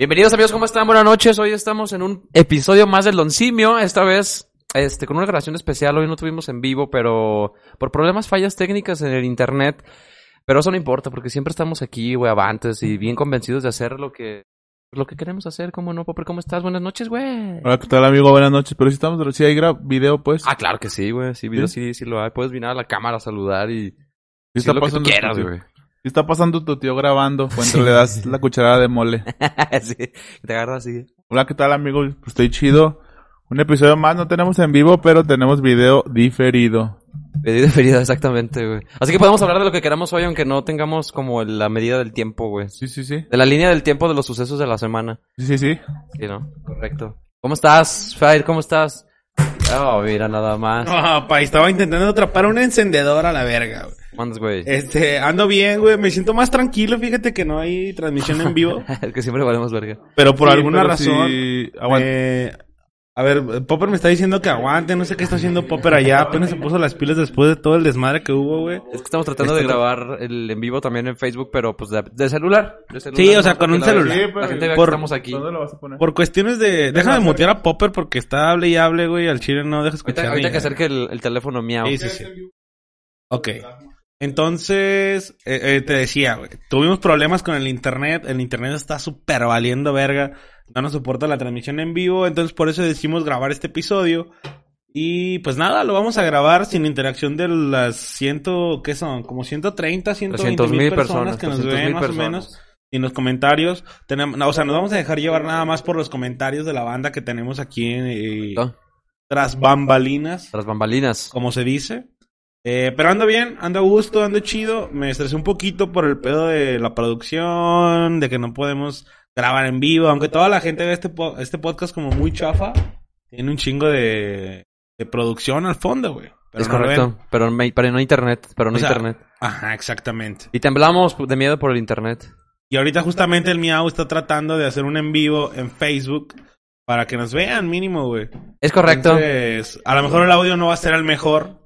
Bienvenidos amigos, ¿cómo están? Buenas noches. Hoy estamos en un episodio más del Don Simio. Esta vez, este, con una grabación especial. Hoy no tuvimos en vivo, pero por problemas, fallas técnicas en el internet. Pero eso no importa, porque siempre estamos aquí, güey, avantes y bien convencidos de hacer lo que, lo que queremos hacer. ¿Cómo no, Popper? ¿Cómo estás? Buenas noches, güey. Hola, ¿qué tal, amigo? Buenas noches. Pero si estamos, si hay gra- video, pues. Ah, claro que sí, güey. Sí, video sí, sí lo hay. Puedes venir a la cámara a saludar y... ¿Qué Sí, está lo que tú pasando? quieras, güey. ¿Qué está pasando tu tío grabando cuando le das la cucharada de mole? sí, te agarras así. Hola, ¿qué tal, amigo? Pues estoy chido. Un episodio más, no tenemos en vivo, pero tenemos video diferido. Medida ferida, exactamente, güey. Así que podemos hablar de lo que queramos hoy, aunque no tengamos como la medida del tiempo, güey. Sí, sí, sí. De la línea del tiempo de los sucesos de la semana. Sí, sí, sí. Sí, ¿no? Correcto. ¿Cómo estás, Fire? ¿Cómo estás? Oh, mira, nada más. No, pa, estaba intentando atrapar un encendedor a la verga, güey. Este, ando bien, güey. Me siento más tranquilo, fíjate que no hay transmisión en vivo. Es que siempre valemos verga. Pero por Sí, alguna pero razón. sí, aguanta. eh, a ver, Popper me está diciendo que aguante, no sé qué está haciendo Popper allá. Apenas se puso las pilas después de todo el desmadre que hubo, güey. Es que estamos tratando de Este- grabar el en vivo también en Facebook, pero pues de, de celular. De celular, Sí, o sea, con un la- celular. Sí, La gente vea por- que estamos aquí. ¿Dónde lo vas a poner? Por cuestiones de... Déjame hacer- mutear a Popper porque está hable y hable, güey. Al chile no deja escuchar. Ahorita, ahorita que acerque el, el teléfono miau. Sí, sí, sí. Ok. Entonces, eh, eh, te decía, tuvimos problemas con el internet, el internet está súper valiendo verga, no nos soporta la transmisión en vivo, entonces por eso decidimos grabar este episodio. Y pues nada, lo vamos a grabar sin interacción de las ciento, ¿qué son? Como 130, 120 300 mil personas, personas. que nos 300,000 ven más personas. o menos. Y en los comentarios, tenemos, no, o sea, nos vamos a dejar llevar nada más por los comentarios de la banda que tenemos aquí en, eh, tras bambalinas Tras bambalinas. como se dice. Eh, pero ando bien, ando a gusto, ando chido. Me estresé un poquito por el pedo de la producción, de que no podemos grabar en vivo. Aunque toda la gente ve este, po- este podcast como muy chafa, tiene un chingo de, de producción al fondo, güey. Pero es no correcto. Pero, no- pero no internet. Pero no O sea, internet. Ajá, exactamente. Y temblamos de miedo por el internet. Y ahorita justamente el Miau está tratando de hacer un en vivo en Facebook para que nos vean mínimo, güey. Es correcto. Entonces, a lo mejor el audio no va a ser el mejor,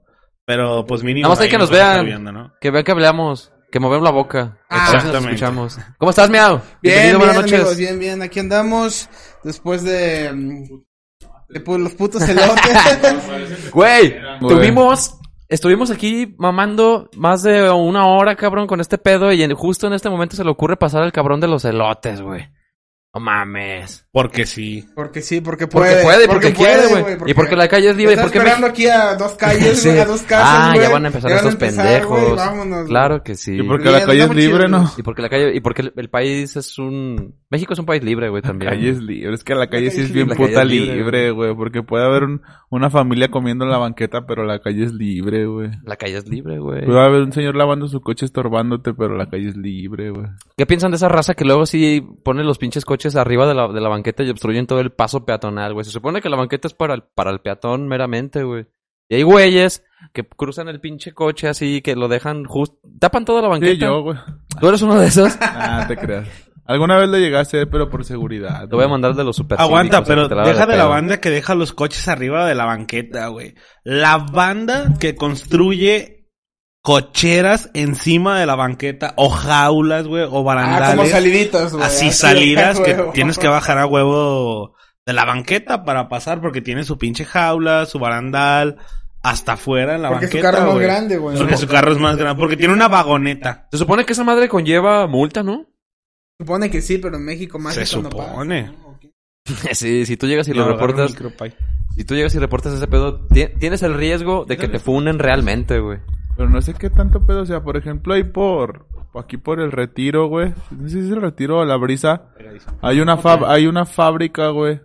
pero pues mínimo. Hay ahí que nos a vean. viendo, ¿no? Que vean que hablamos. Que movemos la boca. Ah, exactamente. escuchamos. ¿Cómo estás, Miau? Bien, buenas noches. amigos, bien, bien. Aquí andamos después de, de pu- los putos elotes. Güey, tuvimos... Estuvimos aquí mamando más de una hora, cabrón, con este pedo y en- justo en este momento se le ocurre pasar el cabrón de los elotes, güey. No mames. Porque sí. porque sí, porque Porque puede. puede, porque, quiere, güey. Y porque la calle es libre. y Está porque esperando aquí a dos calles, Sí. güey, a dos casas, Ah, ya van a empezar Ya estos empezar, pendejos. güey, vámonos. Claro que sí. Y porque la calle es libre. ¿no? Y porque la calle, y porque el, el país es un... México es un país libre, güey, La también. calle es libre. Es que la calle sí calle es bien. La puta libre, libre, güey. Porque puede haber un- una familia comiendo en la banqueta, pero la calle es libre, güey. La calle es libre, güey. Puede haber un señor lavando su coche estorbándote, pero la calle es libre, güey. ¿Qué piensan de esa raza que luego sí pone los pinches coches arriba de la, de la banqueta y obstruyen todo el paso peatonal, güey? Se supone que la banqueta es para el, para el peatón meramente, güey. Y hay güeyes que cruzan el pinche coche así, que lo dejan justo... Tapan toda la banqueta. Sí, yo, güey. ¿Tú eres uno de esos? Ah, te creas. Alguna vez a hacer, pero por seguridad. Te voy a mandar de los super Aguanta, pero la deja de la pedo. banda que deja los coches arriba de la banqueta, güey. La banda que construye cocheras encima de la banqueta, o jaulas, güey, o Ah, barandales. como saliditas, güey. así salidas que tienes que bajar a huevo de la banqueta para pasar porque tiene su pinche jaula, su barandal, hasta afuera en la Porque su banqueta. carro es más grande, güey. Porque su carro es más grande, porque tiene una vagoneta. Se supone que esa madre conlleva multa, ¿no? Supone que sí, pero en México más Se es cuando supone. pasa, ¿no? sí, si tú llegas y No, lo reportas... Si tú llegas y reportas ese pedo, ti- tienes el riesgo de que te funen realmente, güey. Pero no sé qué tanto pedo. O sea, por ejemplo, ahí por... Aquí por el retiro, güey. No sé si es el retiro o la brisa. Hay una, fab- hay una fábrica, güey.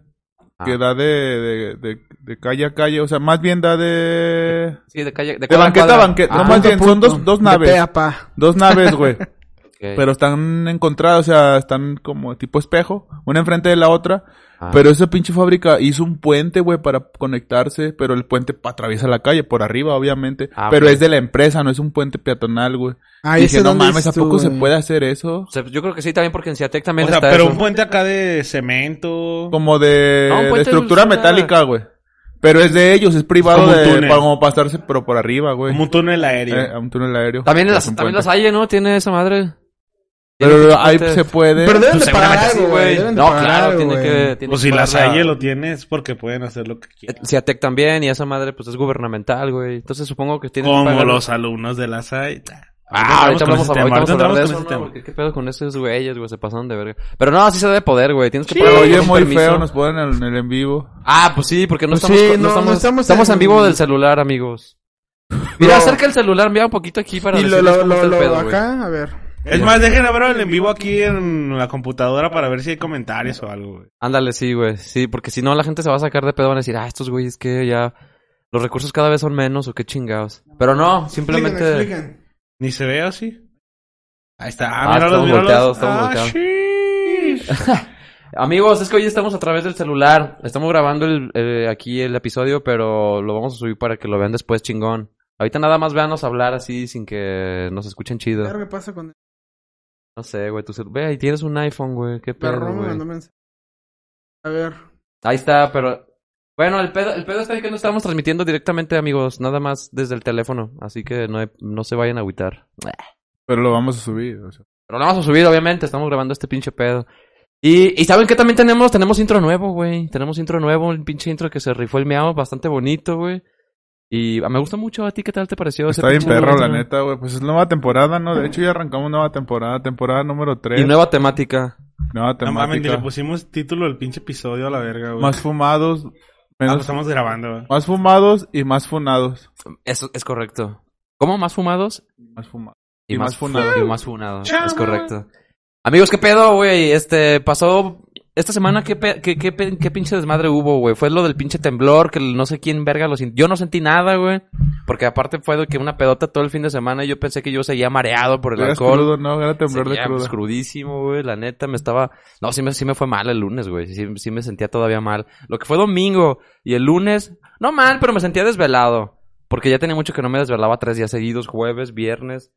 Que Ah. da de, de, de, de calle a calle. O sea, más bien da de... Sí, de calle... De, De banqueta a banqueta. Ah, no, más bien, son dos, dos De naves. pe a pa. Dos naves, güey. Pero están encontradas, o sea, están como tipo espejo, una enfrente de la otra. Ah. Pero esa pinche fábrica hizo un puente, güey, para conectarse, pero el puente atraviesa la calle, por arriba, obviamente. Ah, pero es de la empresa, no es un puente peatonal, güey. Ah, Dije, ¿ese no mames, ¿a se puede hacer eso? O sea, yo creo que sí, también porque en Ciatec también O sea, está pero eso. un puente acá de cemento. Como de, No, estructura metálica, güey. Pero es de ellos, es privado Como de, para como pasarse, pero por arriba, güey. Como un túnel aéreo. Eh, a un túnel aéreo. También, las, también las hay, ¿no? Tiene esa madre. Pero que ahí se puede. Pero deben Pues de pagar sí, algo, güey. No, claro, tiene que... tiene Pues que si la Salle lo tiene es porque pueden hacer lo que quieran. Ciatec también, y esa madre, pues, es gubernamental, güey. Entonces, supongo que tienen que Como pagar... los alumnos de la SAI. Ah, ahorita vamos a, vamos a hablar de eso, ¿no? qué pedo con esos güeyes, güey, se pasaron de verga. Pero no, así se debe poder, güey. Tienes que Pero pagar oye, muy permiso. feo, nos ponen en el, en el en vivo. Ah, pues sí, porque no Pues estamos, sí, no, no- no estamos, estamos estamos en... en- vivo del celular, amigos. Mira, No. acerca el celular, mira un poquito aquí para Y lo, lo, cómo lo, está el lo- acá, a ver. Es más, dejen abrir el en vivo aquí en la computadora para ver si hay comentarios o algo, güey. Ándale, sí, güey. Sí, porque si no la gente se va a sacar de pedo, van a decir, ah, estos güeyes que ya... Los recursos cada vez son menos o qué chingados. Pero no, simplemente... Expliquen, expliquen. Ni se ve así. Ahí está. Ah, estamos volteados, estamos Ah. Amigos, es que hoy estamos a través del celular. Estamos grabando el, eh, aquí el episodio, pero lo vamos a subir para que lo vean después chingón. Ahorita nada más véanos hablar así sin que nos escuchen chido. Claro, ¿qué pasa con No sé, güey, tu cel- Ve, ahí tienes un iPhone, güey. Qué pedo, Roma? güey. mandó mensaje. A ver. Ahí está, pero... Bueno, el pedo, el pedo está en que no estamos transmitiendo directamente, amigos. Nada más desde el teléfono. Así que no, hay- no se vayan a agüitar. Pero lo vamos a subir. o sea. Pero lo vamos a subir, obviamente. Estamos grabando este pinche pedo. Y, y ¿saben qué también tenemos? Tenemos intro nuevo, güey. Tenemos intro nuevo, un pinche intro que se rifó el miau, bastante bonito, güey. Y ah, me gusta mucho. ¿A ti qué tal te pareció? ese Está bien perro, la neta, güey. Pues es nueva temporada, ¿no? De hecho, ya arrancamos nueva temporada. Temporada número 3. Y nueva temática. Nueva No mames, le temática. pusimos título del pinche episodio a la verga, güey. más fumados. Ah, menos- lo estamos grabando, güey. Más fumados y más funados. Eso es correcto. ¿Cómo? ¿Más fumados? Más fumados. Y, Y más, más funado. Y más funado. Es correcto. Amigos, ¿qué pedo, güey? Este, pasó... Esta semana, ¿qué, pe- qué, qué, pe- qué pinche desmadre hubo, güey? Fue lo del pinche temblor, que no sé quién verga lo sintió. Yo no sentí nada, güey. Porque aparte fue de que una pedota todo el fin de semana y yo pensé que yo seguía mareado por el Eras alcohol. crudo, ¿no? Era temblor de Seguía, pues, crudísimo, güey. La neta, me estaba... No, sí me, sí me fue mal el lunes, güey. Sí, sí me sentía todavía mal. Lo que fue domingo y el lunes... No mal, pero me sentía desvelado. Porque ya tenía mucho que no me desvelaba tres días seguidos. Jueves, viernes,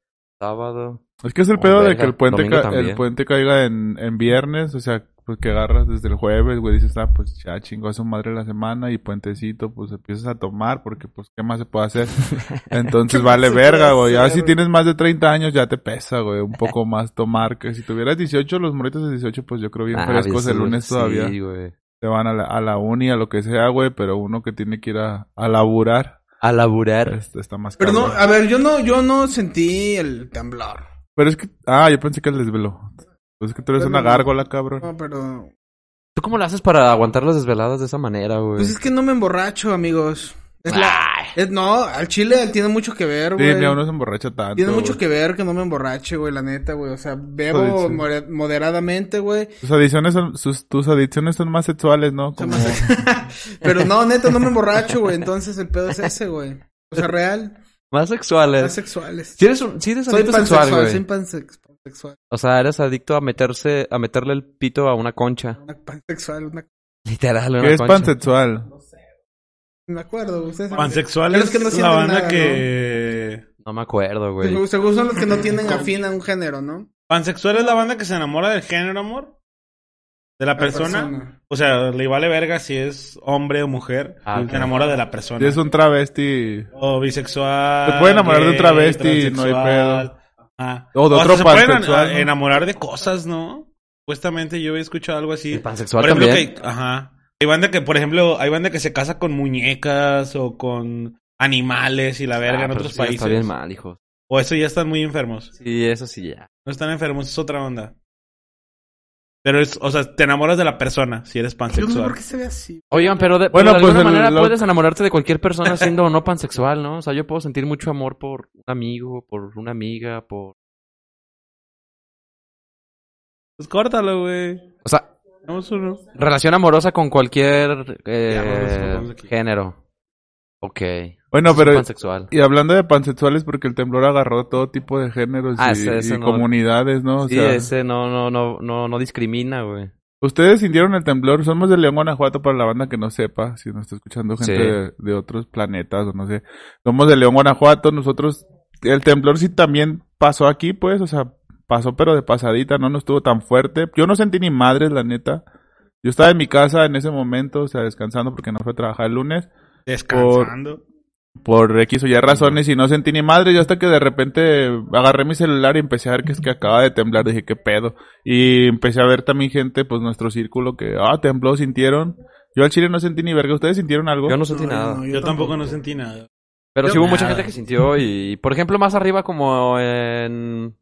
sábado. Es que es el pedo de que el puente, ca- también. el puente caiga en, en viernes, o sea, pues que agarras desde el jueves, güey, dices, ah, pues ya chingó a su madre la semana y puentecito, pues empiezas a tomar porque pues qué más se puede hacer. Entonces ¿Qué vale verga, güey. Ya si tienes más de 30 años ya te pesa, güey, un poco más tomar, que si tuvieras 18, los morritos de 18, pues yo creo bien Ah, frescos el lunes sí, todavía. güey. Se van a la, a la uni, a lo que sea, güey, pero uno que tiene que ir a, a laburar, A laburar. este, está más Pero no, a ver, yo no, yo no sentí el temblor. Pero es que, ah, yo pensé que el desvelo. Pues es que tú eres Pero una gárgola, cabrón. No, pero... ¿Tú cómo lo haces para aguantar las desveladas de esa manera, güey? Pues es que no me emborracho, amigos. Es la... Es- no, al chile tiene mucho que ver, Sí, güey. ni a uno se emborracha tanto. Tiene mucho güey. que ver que no me emborrache, güey, la neta, güey. O sea, bebo sí. moderadamente, güey. Tus adicciones son, sus, tus adicciones son más sexuales, ¿no? Como, Pero no, neta, no me emborracho, güey. Entonces el pedo es ese, güey. O sea, real. Más sexuales. Más sexuales. Si eres, un, si eres Soy adicto sexual, pansexual, güey. soy pansex- pansexual. O sea, eres adicto a meterse, a meterle el pito a una concha. Una pansexual, una... Literal, una ¿Qué es concha. pansexual? Me acuerdo, ustedes saben. Pansexual Pero es, es que no la sienten banda nada, que... No me acuerdo, güey. Seguro son los que no tienen afín a un género, ¿no? Pansexual es la banda que se enamora del género, amor. De la persona. O sea, le vale verga si es hombre o mujer. Ah. Se enamora de la persona. Si es un travesti. O bisexual. Se puede enamorar de un travesti, no hay transexual. Ah. O de otro se pueden pansexual, a- ¿no? enamorar de cosas, ¿no? Supuestamente yo he escuchado algo así. El pansexual por ejemplo, también. que, ajá. Hay banda que, por ejemplo, hay banda que se casa con muñecas o con animales y la verga Ah, en pero otros sí, Está países. bien mal, hijo. O eso ya están muy enfermos. Sí, eso sí ya. No están enfermos, es otra onda. Pero es, o sea, te enamoras de la persona si eres no pansexual. por qué se ve así. Oigan, pero de, Bueno, pero de pues alguna el- manera lo- puedes enamorarte de cualquier persona siendo o no pansexual, ¿no? O sea, yo puedo sentir mucho amor por un amigo, por una amiga, por... Pues córtalo, güey. O sea, Uno. relación amorosa con cualquier eh, Ya, género. Ok. Bueno, pero... pansexual. Y hablando de pansexuales, porque el temblor agarró todo tipo de géneros Ah, y, ese- ese y no- comunidades, ¿no? O sí, sea, ese no, no, no, no, no discrimina, güey. ustedes sintieron el temblor. Somos de León, Guanajuato, para la banda que no sepa, si nos está escuchando gente Sí. de, de otros planetas o no sé. Somos de León, Guanajuato. Nosotros, el temblor sí también pasó aquí, pues, o sea, pasó pero de pasadita, no, no estuvo tan fuerte. Yo no sentí ni madres, la neta. Yo estaba en mi casa en ese momento, o sea, descansando porque no fue a trabajar el lunes. Descansando. por X o Y razones y no sentí ni madre. Yo hasta que de repente agarré mi celular y empecé a ver que es que acaba de temblar. Dije, qué pedo. Y empecé a ver también gente, pues nuestro círculo que, ah, tembló, sintieron. Yo al chile no sentí ni verga. ¿Ustedes sintieron algo? Yo no sentí No, nada. no, Yo tampoco no sentí nada. Pero Yo- sí hubo mucha gente que sintió y, por ejemplo, más arriba como en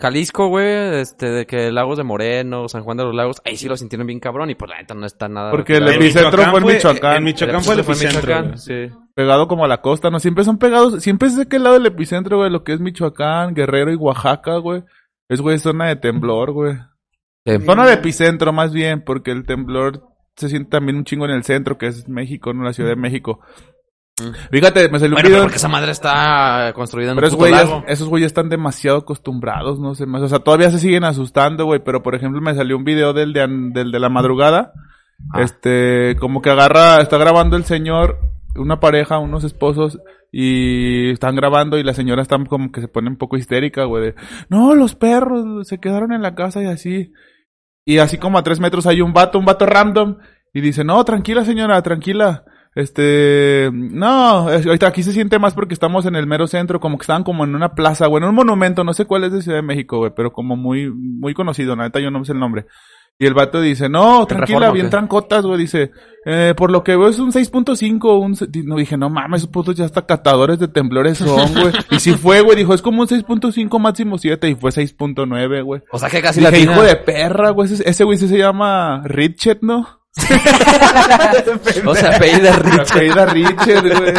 Jalisco, güey, este, de que Lagos de Moreno, San Juan de los Lagos, ahí sí lo sintieron bien cabrón y pues la neta no está nada. Porque el epicentro fue en Michoacán. En Michoacán fue el epicentro. Sí. Pegado como a la costa, ¿no? Siempre son pegados, siempre es de qué lado del epicentro, güey, lo que es Michoacán, Guerrero y Oaxaca, güey. Es, güey, zona de temblor, güey. Sí. Zona de epicentro, más bien, porque el temblor se siente también un chingo en el centro, que es México, no la Ciudad de México. Fíjate, me salió un video... porque esa madre está construida en Pero un esos puto güeyes, lago. esos güeyes están demasiado acostumbrados, no sé más. O sea, todavía se siguen asustando, güey. Pero, por ejemplo, me salió un video del de, an- del de la madrugada. Ah. Este, como que agarra, está grabando el señor, una pareja, unos esposos, y están grabando y la señora está como que se pone un poco histérica, güey. de, No, los perros se quedaron en la casa y así. Y así como a tres metros hay un vato, un vato random, y dice, no, tranquila señora, tranquila. Este, no, ahorita aquí se siente más porque estamos en el mero centro, como que estaban como en una plaza, güey, en un monumento, no sé cuál es de Ciudad de México, güey, pero como muy, muy conocido, la neta yo no sé el nombre. Y el vato dice, no, tranquila, Reforma, bien ¿qué? trancotas, güey, dice, eh, por lo que veo es un 6.5, un, no dije, no mames, esos putos ya hasta catadores de temblores son, güey. y si fue, güey, dijo, es como un 6.5 máximo 7 y fue 6.9, güey. O sea que casi Dije, la hijo de perra, güey, ese, ese güey sí se llama Richard, ¿no? O sea, apellido de Rich. Apellida Richard, güey.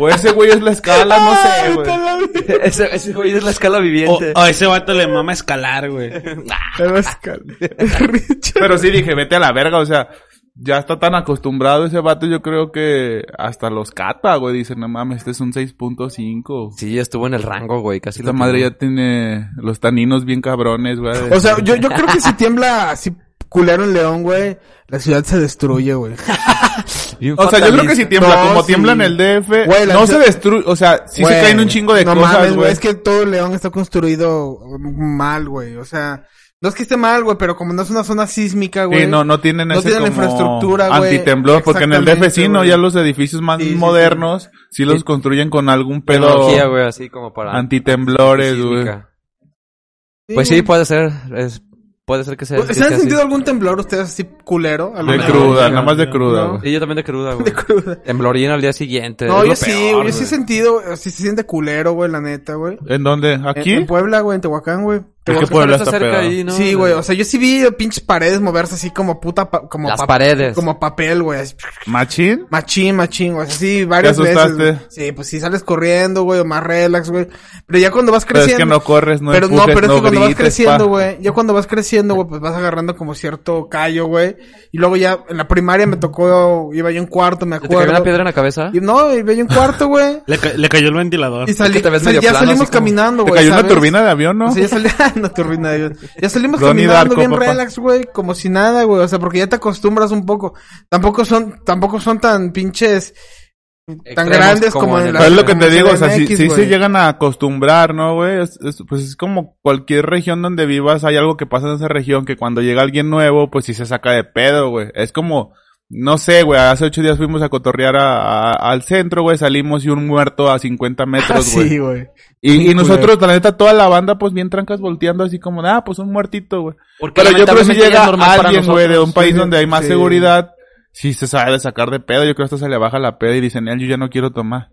O ese güey es la escala, no sé, güey. ese, ese güey es la escala viviente. o ese vato le mama escalar, güey. Pero Richard. Sí dije, vete a la verga, o sea, ya está tan acostumbrado ese vato, yo creo que hasta los cata, güey, dicen, no mames, este es un 6.5. Sí, estuvo en el rango, güey, casi Esta la madre ya tiene los taninos bien cabrones, güey. O sea, yo, yo creo que si tiembla así culero en León, güey, la ciudad se destruye, güey. O sea, yo creo que si tiembla, No, como sí. tiembla en el DF, Güey, no se destruye, o sea, sí se caen un chingo de no cosas, güey. Es que todo León está construido mal, güey. O sea, no es que esté mal, güey, pero como no es una zona sísmica, güey. Sí, no, no tienen No ese tienen como infraestructura, güey. antitemblor, porque en el DF sí, ¿no? Ya los edificios más Sí, sí, sí. modernos, sí, los construyen con algún pedo Tecnología, güey, así como para... antitemblores, güey. Pues sí, puede ser. Es, puede ser que sea. ¿Se han así. sentido algún temblor ustedes así culero? De ¿Alguna cruda, nada más de cruda, No. güey. Sí, yo también de cruda, güey. De cruda. Temblorina al día siguiente. No, yo sí, peor, güey. Yo sí he sentido, sí se siente culero, güey, la neta, güey. ¿En dónde? En, ¿Aquí? en Puebla, güey, en Tehuacán, güey. ¿Por qué Porque Puebla está cerca ahí, ¿no? Sí, güey, o sea, yo sí vi pinches paredes moverse así como puta, pa- como Las pa- paredes. como papel, güey, ¿Machín? machín, machín, güey, así varias veces. asustaste? güey. Sí, pues sí sales corriendo, güey, o más relax, güey. Pero ya cuando vas Pero creciendo. es que no corres, no pero no, empujes, pero es que cuando vas creciendo, pa. güey, ya cuando vas creciendo, güey, pues vas agarrando como cierto callo, güey. Y luego ya en la primaria me tocó, iba yo en cuarto, me ¿Te cayó acuerdo. una piedra en la cabeza? Y no, iba yo en cuarto, güey. Le, ca- le cayó el ventilador. Y salí, que te ves sal- medio ya plano, salimos caminando, ¿Te güey. cayó una turbina de avión, no? Ya salí, una turbina de avión. Ya salimos Ronnie caminando Darko, bien papá. relax, güey, como si nada, güey. O sea, porque ya te acostumbras un poco. Tampoco son, tampoco son tan pinches, tan Extremos grandes como como, en la es lo que te digo, o sea, sí güey. se llegan a acostumbrar, ¿no, güey? Es, es- pues es como cualquier región donde vivas, hay algo que pasa en esa región que cuando llega alguien nuevo, pues sí se saca de pedo, güey. Es como, no sé, güey, hace ocho días fuimos a cotorrear a- a- al centro, güey, salimos y un muerto a 50 Ah, metros, güey. sí, güey. Y, y nosotros, la neta, toda la banda, pues bien trancas volteando así como, ah, pues un muertito, güey. Porque Pero yo creo que si llega es normal para alguien, güey, de un país Sí, donde hay más sí. seguridad, sí se sabe de sacar de pedo. Yo creo que hasta se le baja la peda y dicen, él, yo ya no quiero tomar.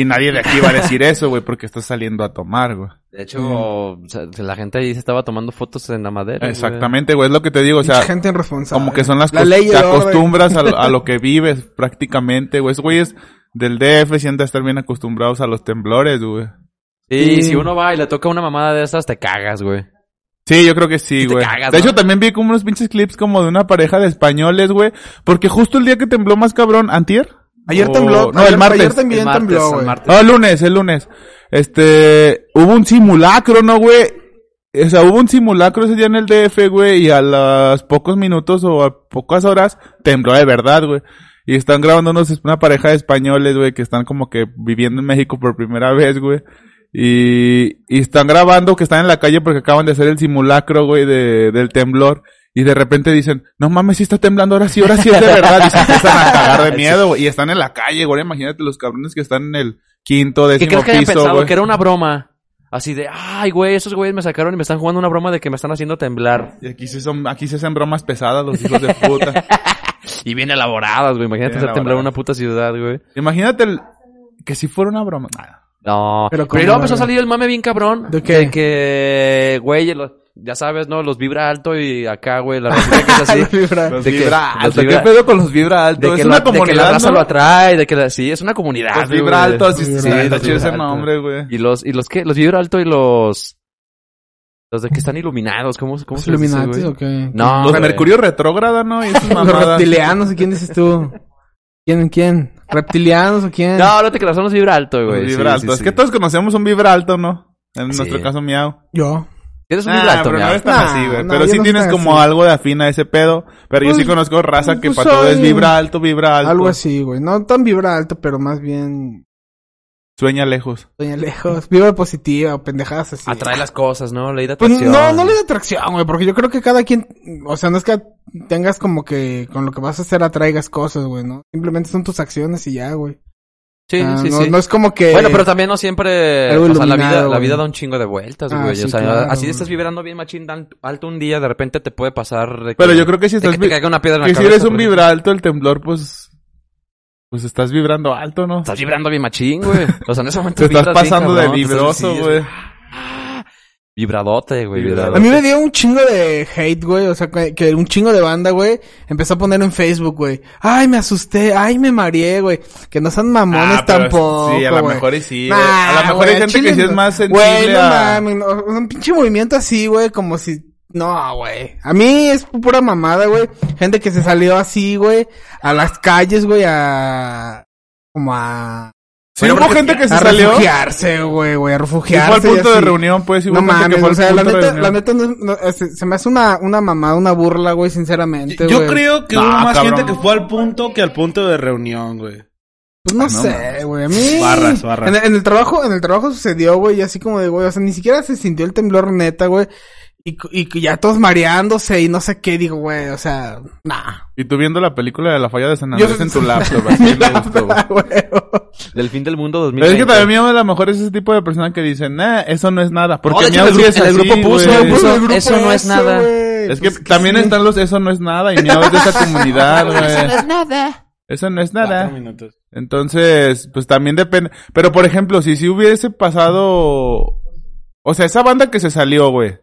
Y nadie de aquí va a decir eso, güey, porque está saliendo a tomar, güey. De hecho, o sea, la gente ahí se estaba tomando fotos en la madera. Exactamente, güey, es lo que te digo, o sea, gente irresponsable. como que son las La cosas, te acostumbras a, lo- a lo que vives prácticamente, güey. Esos güeyes del DF sienten estar bien acostumbrados a los temblores, güey. Y Sí. si uno va y le toca una mamada de esas, te cagas, güey. Sí, yo creo que sí, te güey. cagas, de ¿no? hecho, también vi como unos pinches clips como de una pareja de españoles, güey. Porque justo el día que tembló más cabrón, ¿antier? Ayer O- tembló. No, ayer, el martes. Ayer también El martes, tembló, el güey. martes. No, el lunes, el lunes. Este, hubo un simulacro, ¿no, güey? O sea, hubo un simulacro ese día en el DF, güey, y a los pocos minutos o a pocas horas tembló de verdad, güey. Y están grabando unos, una pareja de españoles, güey, que están como que viviendo en México por primera vez, güey. Y, y están grabando que están en la calle porque acaban de hacer el simulacro, güey, de, del temblor. Y de repente dicen, no mames, sí está temblando, ahora sí, ahora sí es de verdad. Y se empiezan a cagar de miedo, güey. Y están en la calle, güey. Imagínate los cabrones que están en el, quinto, ¿Qué décimo crees que hayan piso, pensado? güey. Que era una broma. Así de, ay, güey, esos güeyes me sacaron y me están jugando una broma de que me están haciendo temblar. Y aquí se, son, aquí se hacen bromas pesadas los hijos de puta. Y bien elaboradas, güey. Imagínate Bien hacer temblar elaboradas. una puta ciudad, güey. Imagínate el- que si fuera una broma. Nada. No. Pero Pero, ¿cómo, luego empezó a salir el mame bien cabrón. ¿De qué? que, güey, lo- ya sabes, ¿no? Los vibra alto y acá, güey, la receta que es así. Los vibra- Los De que- vibra los alto. vibra- ¿Qué pedo con los vibra alto? De que, es lo- una de que la comunidad, raza ¿no? lo atrae, de que la- sí, es una comunidad. Los güey. vibra alto, sí, Los sí, está chido ese nombre, güey. Y los, y los qué, los vibra alto y los, los de que están iluminados, ¿cómo, cómo ¿Los se les dice, o qué? No, Los güey. Mercurio retrógrada, ¿no? Y Los reptilianos, ¿o quién dices tú? ¿Quién, quién? ¿Reptilianos o quién? No, no te creas, son los vibra alto, Los güey. sí, vibra sí, alto. Es sí. que todos conocemos un vibra alto, ¿no? En Sí. nuestro caso, miau. Yo. Eres un Ah, alto, pero no eres tan Nah, así, güey. pero sí no tienes como así. algo de afín a ese pedo. Pero yo Pues, sí conozco raza que pues para todo es vibra alto, vibra alto. Algo así, güey. No tan vibra alto, pero más bien... Sueña lejos. Doña lejos. Vibra positiva pendejadas así. Atrae las cosas, ¿no? Ley de Pues atracción. no, no le da atracción, güey, porque yo creo que cada quien, o sea, no es que tengas como que con lo que vas a hacer atraigas cosas, güey, ¿no? Simplemente son tus acciones y ya, güey. Sí, Ah, sí, no, sí. no es como que... Bueno, pero también no siempre... O sea, la vida, la vida da un chingo de vueltas, Ah, güey. sí, o sea, claro, así güey. estás vibrando bien machín alto un día, de repente te puede pasar... de que- Pero yo creo que si estás... que te vi- caiga una piedra en la Que si cabeza, eres un vibra alto, el temblor, pues... Pues estás vibrando alto, ¿no? Estás vibrando bien machín, güey. O sea, en ese momento Te estás vibras bien pasando de vibroso, güey. Vibradote, güey, Vibradote. A mí me dio un chingo de hate, güey. O sea, que, un chingo de banda, güey, empezó a poner en Facebook, güey. Ay, me asusté. Ay, me mareé, güey. Que no son mamones Ah, tampoco, Sí, a lo mejor y sí. Nah, güey. a lo mejor güey, hay gente chile que sí es más sensible Güey, no a... mames, no, un pinche movimiento así, güey, como si... No, güey. A mí es pura mamada, güey. Gente que se salió así, güey, a las calles, güey, a... Como a... Sí, Bueno, hubo gente que se a salió. refugiarse, güey, güey, a Y refugiarse. fue al punto de reunión, pues. y No mames, fue o sea, la neta, la neta no es- no, es- se me hace una, una mamada, una burla, güey, sinceramente, Yo güey. creo que No, hubo más cabrón. gente que fue al punto que al punto de reunión, güey. Pues no, Ah, no sé, güey, a mí... Barras, barras. En, en el trabajo, en el trabajo sucedió, güey, y así como de, güey, o sea, ni siquiera se sintió el temblor neta, güey. Y, y ya todos mareándose y no sé qué, digo, güey, o sea, nah. Y tú viendo la película de la falla de San Yo- Andrés en tu laptop, así me gustó, güey. Del fin del mundo Pero 2020. es que también a lo mejor es ese tipo de persona que dicen, nah, eso no es nada. Porque No, Miau el sí es el así, grupo puso, Pues el grupo eso no es ese, nada. güey, Es que pues también sí. están los eso no es nada y Miau es de esa comunidad, güey. es nada. Eso no es nada. Entonces, pues también depende. Pero por ejemplo, si si hubiese pasado, o sea, esa banda que se salió, güey,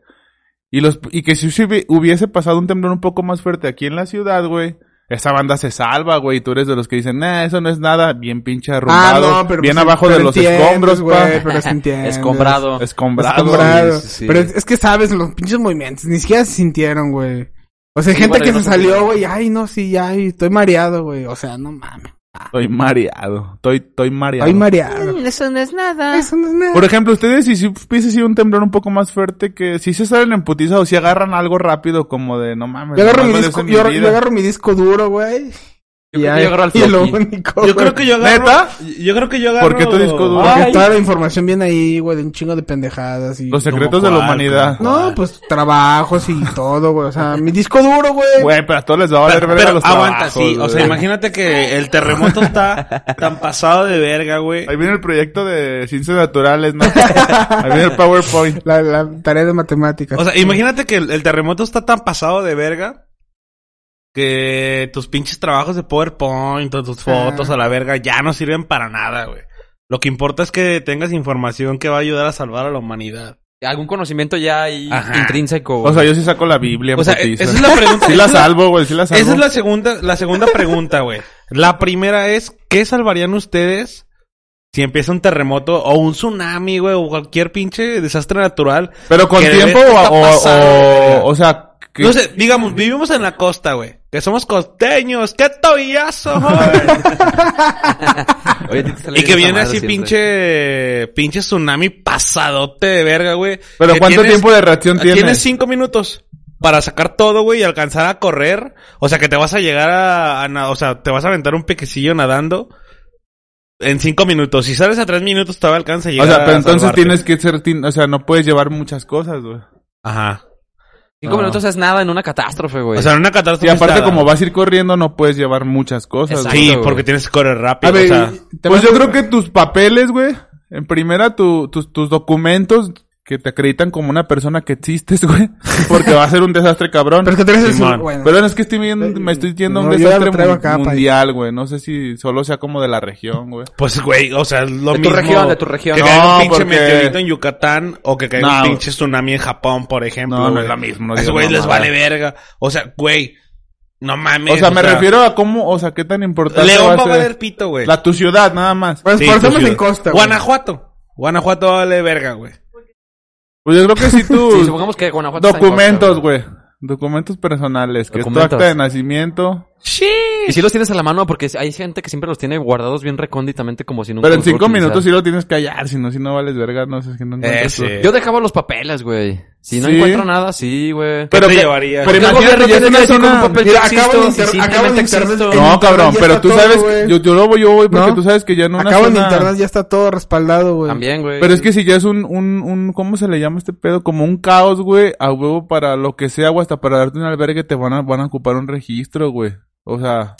y los y que si hubi- hubiese pasado un temblor un poco más fuerte aquí en la ciudad, güey. Esa banda se salva, güey, y tú eres de los que dicen, nah, eso no es nada, bien pinche Ah, arrumbado, no, pero bien pues, abajo de los escombros, güey, pero se entiende. Escombrado. Escombrado. Escombrado. sí, sí, sí. Pero es, es que sabes, los pinches movimientos, ni siquiera se sintieron, güey. O sea, Sí, gente bueno, que se salió, güey, ay, no, sí, ya, ay, estoy mareado, güey. O sea, no mames. Estoy mareado. Estoy, estoy mareado. Estoy mareado. Eso no es nada. Eso no es nada. Por ejemplo, ustedes si si hubiese sido un temblor un poco más fuerte que si se salen en putiza o si agarran algo rápido como de no mames. Yo agarro, nomás mi vale disco, eso en yo, mi yo vida". agarro mi disco duro, güey. Yo Y creo que yo agarro al lo único, Yo creo que yo agarro... ¿Neta? Yo creo que yo agarro... ¿Por qué tu disco duro? Porque toda la información viene ahí, güey, de un chingo de pendejadas y... Los secretos de la humanidad. ¿Cómo No, pues trabajos y todo, güey. O sea, mi disco duro, güey. Güey, pero a todos les va a valer Pero, verga pero los aguanta, trabajos, sí. O sea, imagínate que el terremoto está tan pasado de verga, güey. Ahí viene el proyecto de ciencias naturales, ¿no? Ahí viene el PowerPoint. La, la tarea de matemáticas. O sea, imagínate que el, el terremoto está tan pasado de verga que tus pinches trabajos de PowerPoint o tus fotos a la verga ya no sirven para nada, güey. Lo que importa es que tengas información que va a ayudar a salvar a la humanidad. Algún conocimiento ya ahí Ajá. intrínseco. O sea, yo sí saco la Biblia en O sea, putiza. esa es la pregunta. Sí la salvo, güey, sí la salvo. Esa es la segunda, la segunda pregunta, güey. La primera es, ¿qué salvarían ustedes si empieza un terremoto o un tsunami, güey, o cualquier pinche desastre natural? Pero con tiempo o, o, o, o sea, que- No sé, digamos, vivimos en la costa, güey. Que somos costeños. ¡Qué tobillazo, joven! Oye, y que viene así siempre. pinche... Pinche tsunami pasadote de verga, güey. pero Que ¿cuánto tienes- tiempo de reacción tienes? Tienes cinco minutos para sacar todo, güey, y alcanzar a correr. O sea, que te vas a llegar a, a o sea, te vas a aventar un pequecillo nadando en cinco minutos. Si sales a tres minutos, todavía alcanza a O llegar sea, pero entonces tienes que ser, o sea, no puedes llevar muchas cosas, güey. Ajá. Cinco minutos es nada en una catástrofe, güey. O sea, en una catástrofe. Y aparte, como vas a ir corriendo, no puedes llevar muchas cosas. Exacto. güey. Sí, güey. porque tienes que correr rápido. A ver, o sea, Pues yo creo que tus papeles, güey. En primera, tu, tus, tus documentos que te acreditan como una persona que existes, güey. Porque va a ser un desastre cabrón. Pero es que tienes el Simón. bueno. Pero es que estoy viendo, me estoy yendo a un No, desastre mu- acá, mundial, güey. No sé si solo sea como de la región, güey. pues, güey, o sea, es lo De tu mismo. región, de tu región. Que No, caiga un pinche porque- meteorito en Yucatán o que caiga No. un pinche tsunami en Japón, por ejemplo. No, no güey. es lo mismo, no A esos digas güeyes les vale verga. O sea, güey, no mames. O sea, me refiero a cómo, o sea, qué tan importante León va va a valer pito, güey. la tu ciudad, nada más. Pues Sí, por eso tu en costa, güey. Guanajuato. Guanajuato vale verga, güey. Pues yo creo que si tus Sí, supongamos que Guanajuato está en documentos, güey. Documentos personales, que es tu acta de nacimiento. Sí. Y si los tienes a la mano, porque hay gente que siempre los tiene guardados bien recónditamente como si nunca Pero en los cinco utilizar. minutos sí lo tienes que hallar, si no, si no vales verga, no sé, que no encuentras tú. Yo dejaba los papeles, güey. Si no ¿Sí? encuentro nada, sí, güey. ¿Qué Pero te llevarías? pero imagínate, gobierno ya es una zona- un papel Mira, acabo de si acabo de internet- No, cabrón, pero tú todo, sabes, güey. yo, yo lo voy, yo voy porque ¿No? tú sabes que ya una Acabo en zona... internet, ya está todo respaldado, güey. También, güey. Pero es que si ya es un, un, un, ¿cómo se le llama este pedo? Como un caos, güey, a huevo para lo que sea, o hasta para darte un albergue te van a, van a ocupar un registro, güey. O sea,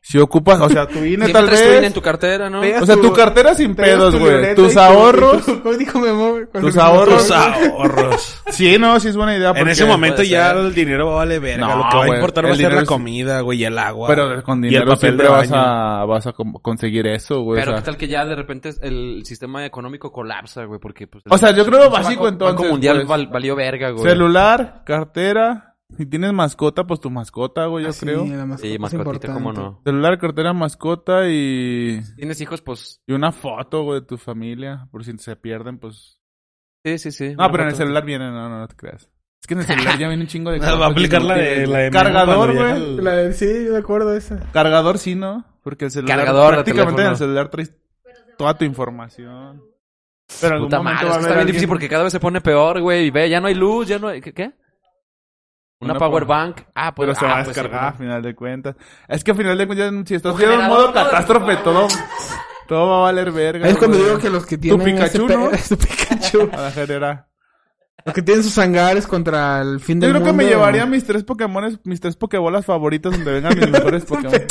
si ocupas, o sea, tu INE tal tu INE vez. en tu cartera, ¿no? O sea, tu tu- cartera sin pedos, güey. Tus ahorros. Tus ahorros. Tus ahorros. Sí, no, sí es buena idea. En ese momento puede ya ser. el dinero va a valer verga. No, Lo que va a importar va a ser la comida, güey, y el agua. Pero con y el dinero siempre de vas a, vas a conseguir eso, güey. Pero o qué tal que ya de repente el sistema económico colapsa, güey, porque pues... O sea, yo creo el básico, entonces, Banco Mundial pues. val- valió verga, güey. Celular, cartera. Si tienes mascota, pues tu mascota, güey, yo Ah, sí, creo. la mascota Sí, mascotita, cómo no. Celular, cartera, mascota y... Tienes hijos, pues... Y una foto, güey, de tu familia. Por si se pierden, pues... Sí, sí, sí. No, pero en el celular viene, no, no, no te creas. Es que en el celular ya viene un chingo de Va a aplicar la de, la de Cargador, güey. La de- sí, de acuerdo a esa. Cargador sí, ¿no? Porque el celular... Cargador de Prácticamente en el celular traes toda tu información. Pero en algún Puta momento madre, va a es que haber está bien alguien- difícil porque cada vez se pone peor, güey. Y ve, ya no hay luz, ya no hay... ¿Qué? Una, Una power bank. Ah, pues... Pero se ah, va a pues, descargar sí, a final de cuentas. Es que a final de cuentas, si estás Tu viendo en generador, modo catástrofe, todo, todo va a valer verga. Es cuando güey. digo que los que Tu tienen Pikachu, ese pe- ¿no? tu Pikachu. A la general. Los que tienen sus hangares contra el fin Yo del creo que mundo. me llevaría mis tres Pokémones, mis tres Pokébolas favoritos donde vengan mis mejores Pokémon.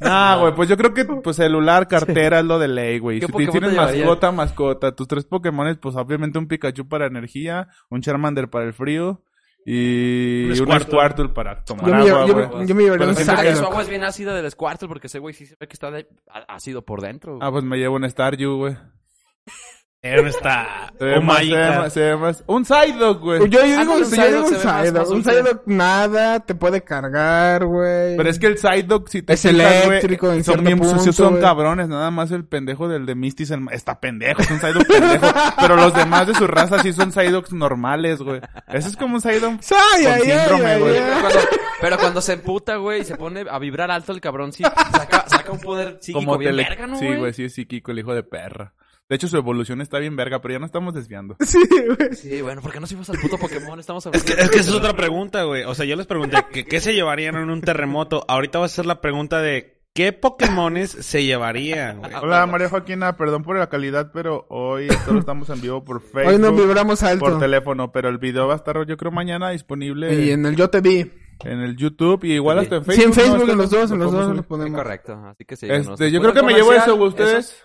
Ah, güey, pues yo creo que pues celular, cartera es lo de ley, güey. ¿Qué Si Pokémon tienes mascota, mascota. Tus tres Pokémones, pues obviamente un Pikachu para energía, un Charmander para el frío y Un Squirtle. Para tomar Yo me, agua, yo, güey. me- yo me llevaría un Ah, que- su Psylocke. agua es bien ácida del Squirtle porque ese güey sí se ve que está de- ácido por dentro. Ah, pues me llevo un Staryu, güey. ¿Dónde está? Se ve más, se ve más, se ve más. Un Psyduck, güey. Yo, yo digo, un yo digo un Psyduck Un. Psyduck nada, te puede cargar, güey. Pero es que el Psyduck, si te Es eléctrico en son bien punto, sucios, son cabrones. Nada más el pendejo del de Misty es el- está pendejo, es un Psyduck pendejo. pero los demás de su raza sí son Psyducks normales, güey. Ese es como un Psyduck Ay, con ay, síndrome, güey. Pero cuando, pero cuando se emputa, güey, y se pone a vibrar alto el cabrón, sí, saca, saca un poder psíquico Como bien tele- verga, ¿no, Sí, güey, sí es psíquico, el hijo de perra. De hecho, su evolución está bien verga, pero ya no estamos desviando. Sí, güey. Sí, bueno, ¿por qué no subimos al puto Pokémon? Estamos Es hablando que, es que esa es otra pregunta, güey. O sea, yo les pregunté que qué se llevarían en un terremoto. Ahorita va a ser la pregunta de qué Pokémones se llevarían, güey. Hola, María Joaquina, perdón por la calidad, pero hoy solo estamos en vivo por Facebook. Hoy nos vibramos por alto. teléfono, pero el video va a estar yo creo mañana disponible Y en el Yo Te Vi. en el YouTube y igual Sí. hasta en Sí, Facebook. en ¿no? Facebook, en los dos, en lo los dos lo ponemos. correcto, así que sí. Este, yo creo que me llevo eso, ustedes.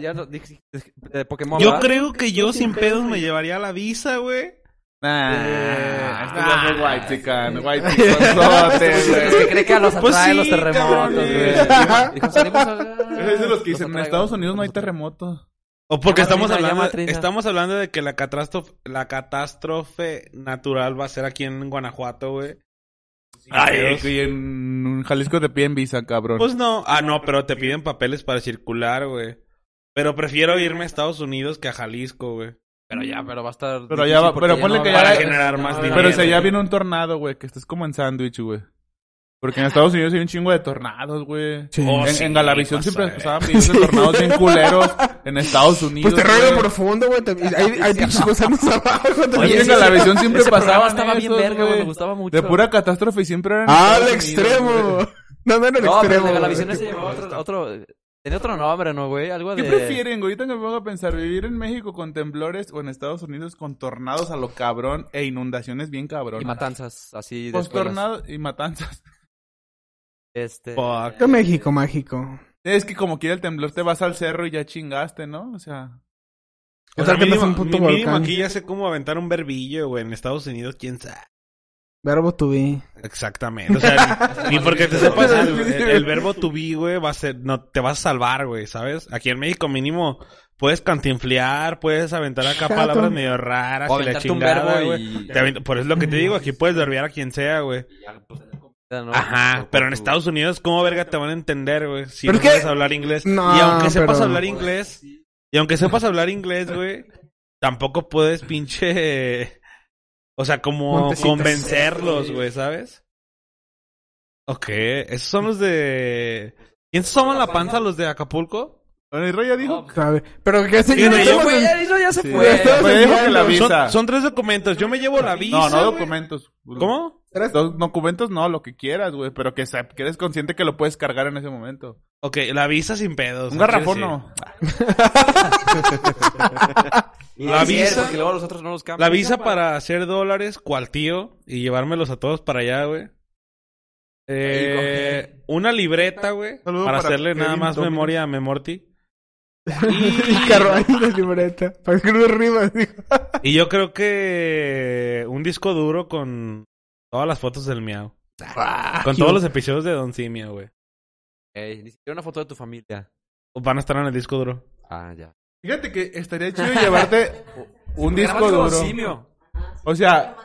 Ya de Pokémon, Yo ¿verdad? creo que yo sin pedos me llevaría la visa, güey. Ah, este ya Ah. fue white chican, white Es que güey. cree que a los Pues sí, los terremotos, güey. Ajá. Dijo, salimos a... Es de los que dicen, en Estados. Unidos no hay terremotos. O porque estamos Trina, hablando, estamos hablando de que la catástrofe, la catástrofe natural va a ser aquí en Guanajuato, güey. Ay, y en un Jalisco te piden visa, cabrón. Pues no. Ah, no, pero te piden papeles para circular, güey. Pero prefiero irme a Estados Unidos que a Jalisco, güey. Pero ya, pero va a estar... Pero ya va- pero ponle no que ya- haber- generar más no va a dinero. Pero si allá viene un tornado, güey, que estés como en sándwich, güey. Porque en Estados Unidos hay un chingo de tornados, güey. Sí. Oh, en, sí, en Galavisión pasa, siempre pasaban videos de tornados bien culeros en Estados Unidos. Pues terreno profundo, güey. te- Hay, hay pinches gusanos abajo. Oye, en Galavisión siempre pasaban estaba bien verga, güey, me gustaba mucho. De pura catástrofe y siempre eran Ah, al extremo. güey. No, no No, pero extremo. el de. Galavisión ese llevaba otro, otro... Tiene otro nombre, ¿no, güey? Algo ¿Qué de... prefieren, güey? Ahorita que me pongo a pensar, vivir en México con temblores o en Estados Unidos con tornados a lo cabrón e inundaciones bien cabrón. Y matanzas, así de Pues escuelas. tornados y matanzas. Este... Fuck. ¿Qué México, mágico? Es que como quiera el temblor te vas al cerro y ya chingaste, ¿no? O sea, O sea, que no es mínimo, un puto mínimo volcán. aquí ya sé cómo aventar un verbillo, güey. En Estados Unidos, quién sabe. Verbo to be. Exactamente. O sea, ni porque te sepas el, el- el verbo to be, güey, va a ser, no, te vas a salvar, güey, ¿sabes? Aquí en México mínimo puedes cantinflear, puedes aventar acá Chato. palabras medio raras O y la chingada, güey. y... Por eso es lo que te digo, aquí puedes derribar a quien sea, güey. ¿no? Ajá, pero en Estados Unidos, ¿cómo verga te van a entender, güey? Si no es que- sabes hablar inglés. No, y aunque sepas pero- hablar inglés, y aunque sepas hablar inglés, güey, tampoco puedes pinche... O sea, como convencerlos, güey, ¿sabes? Ok, esos son los de... ¿Quién se toman la panza los de Acapulco? bueno, y Roy ya dijo. ¿Sabe? Pero que se en- ya- se Sí. fue. Pero la visa. Son, son tres documentos. Yo me llevo la visa. No, no güey. documentos. ¿Cómo? Tres- Dos documentos no, lo que quieras, güey, pero que, sa- que eres consciente que lo puedes cargar en ese momento. Ok, la visa sin pedos. Un garrafón no. La visa- porque luego los otros no los sí. cambian. La visa para hacer dólares, cual tío, y llevármelos a todos para allá, güey. Eh, una libreta, güey, para, para hacerle nada más memoria a Memorti. Ahí en la libreta. Para escribir rimas, digo. Y yo creo que un disco duro con todas las fotos del miau. Con todos los episodios de Don Simio, güey. Ey, ni siquiera una foto de tu familia. Van a estar en el disco duro. Ah, ya. Fíjate que estaría chido llevarte un disco duro. Simio. O sea,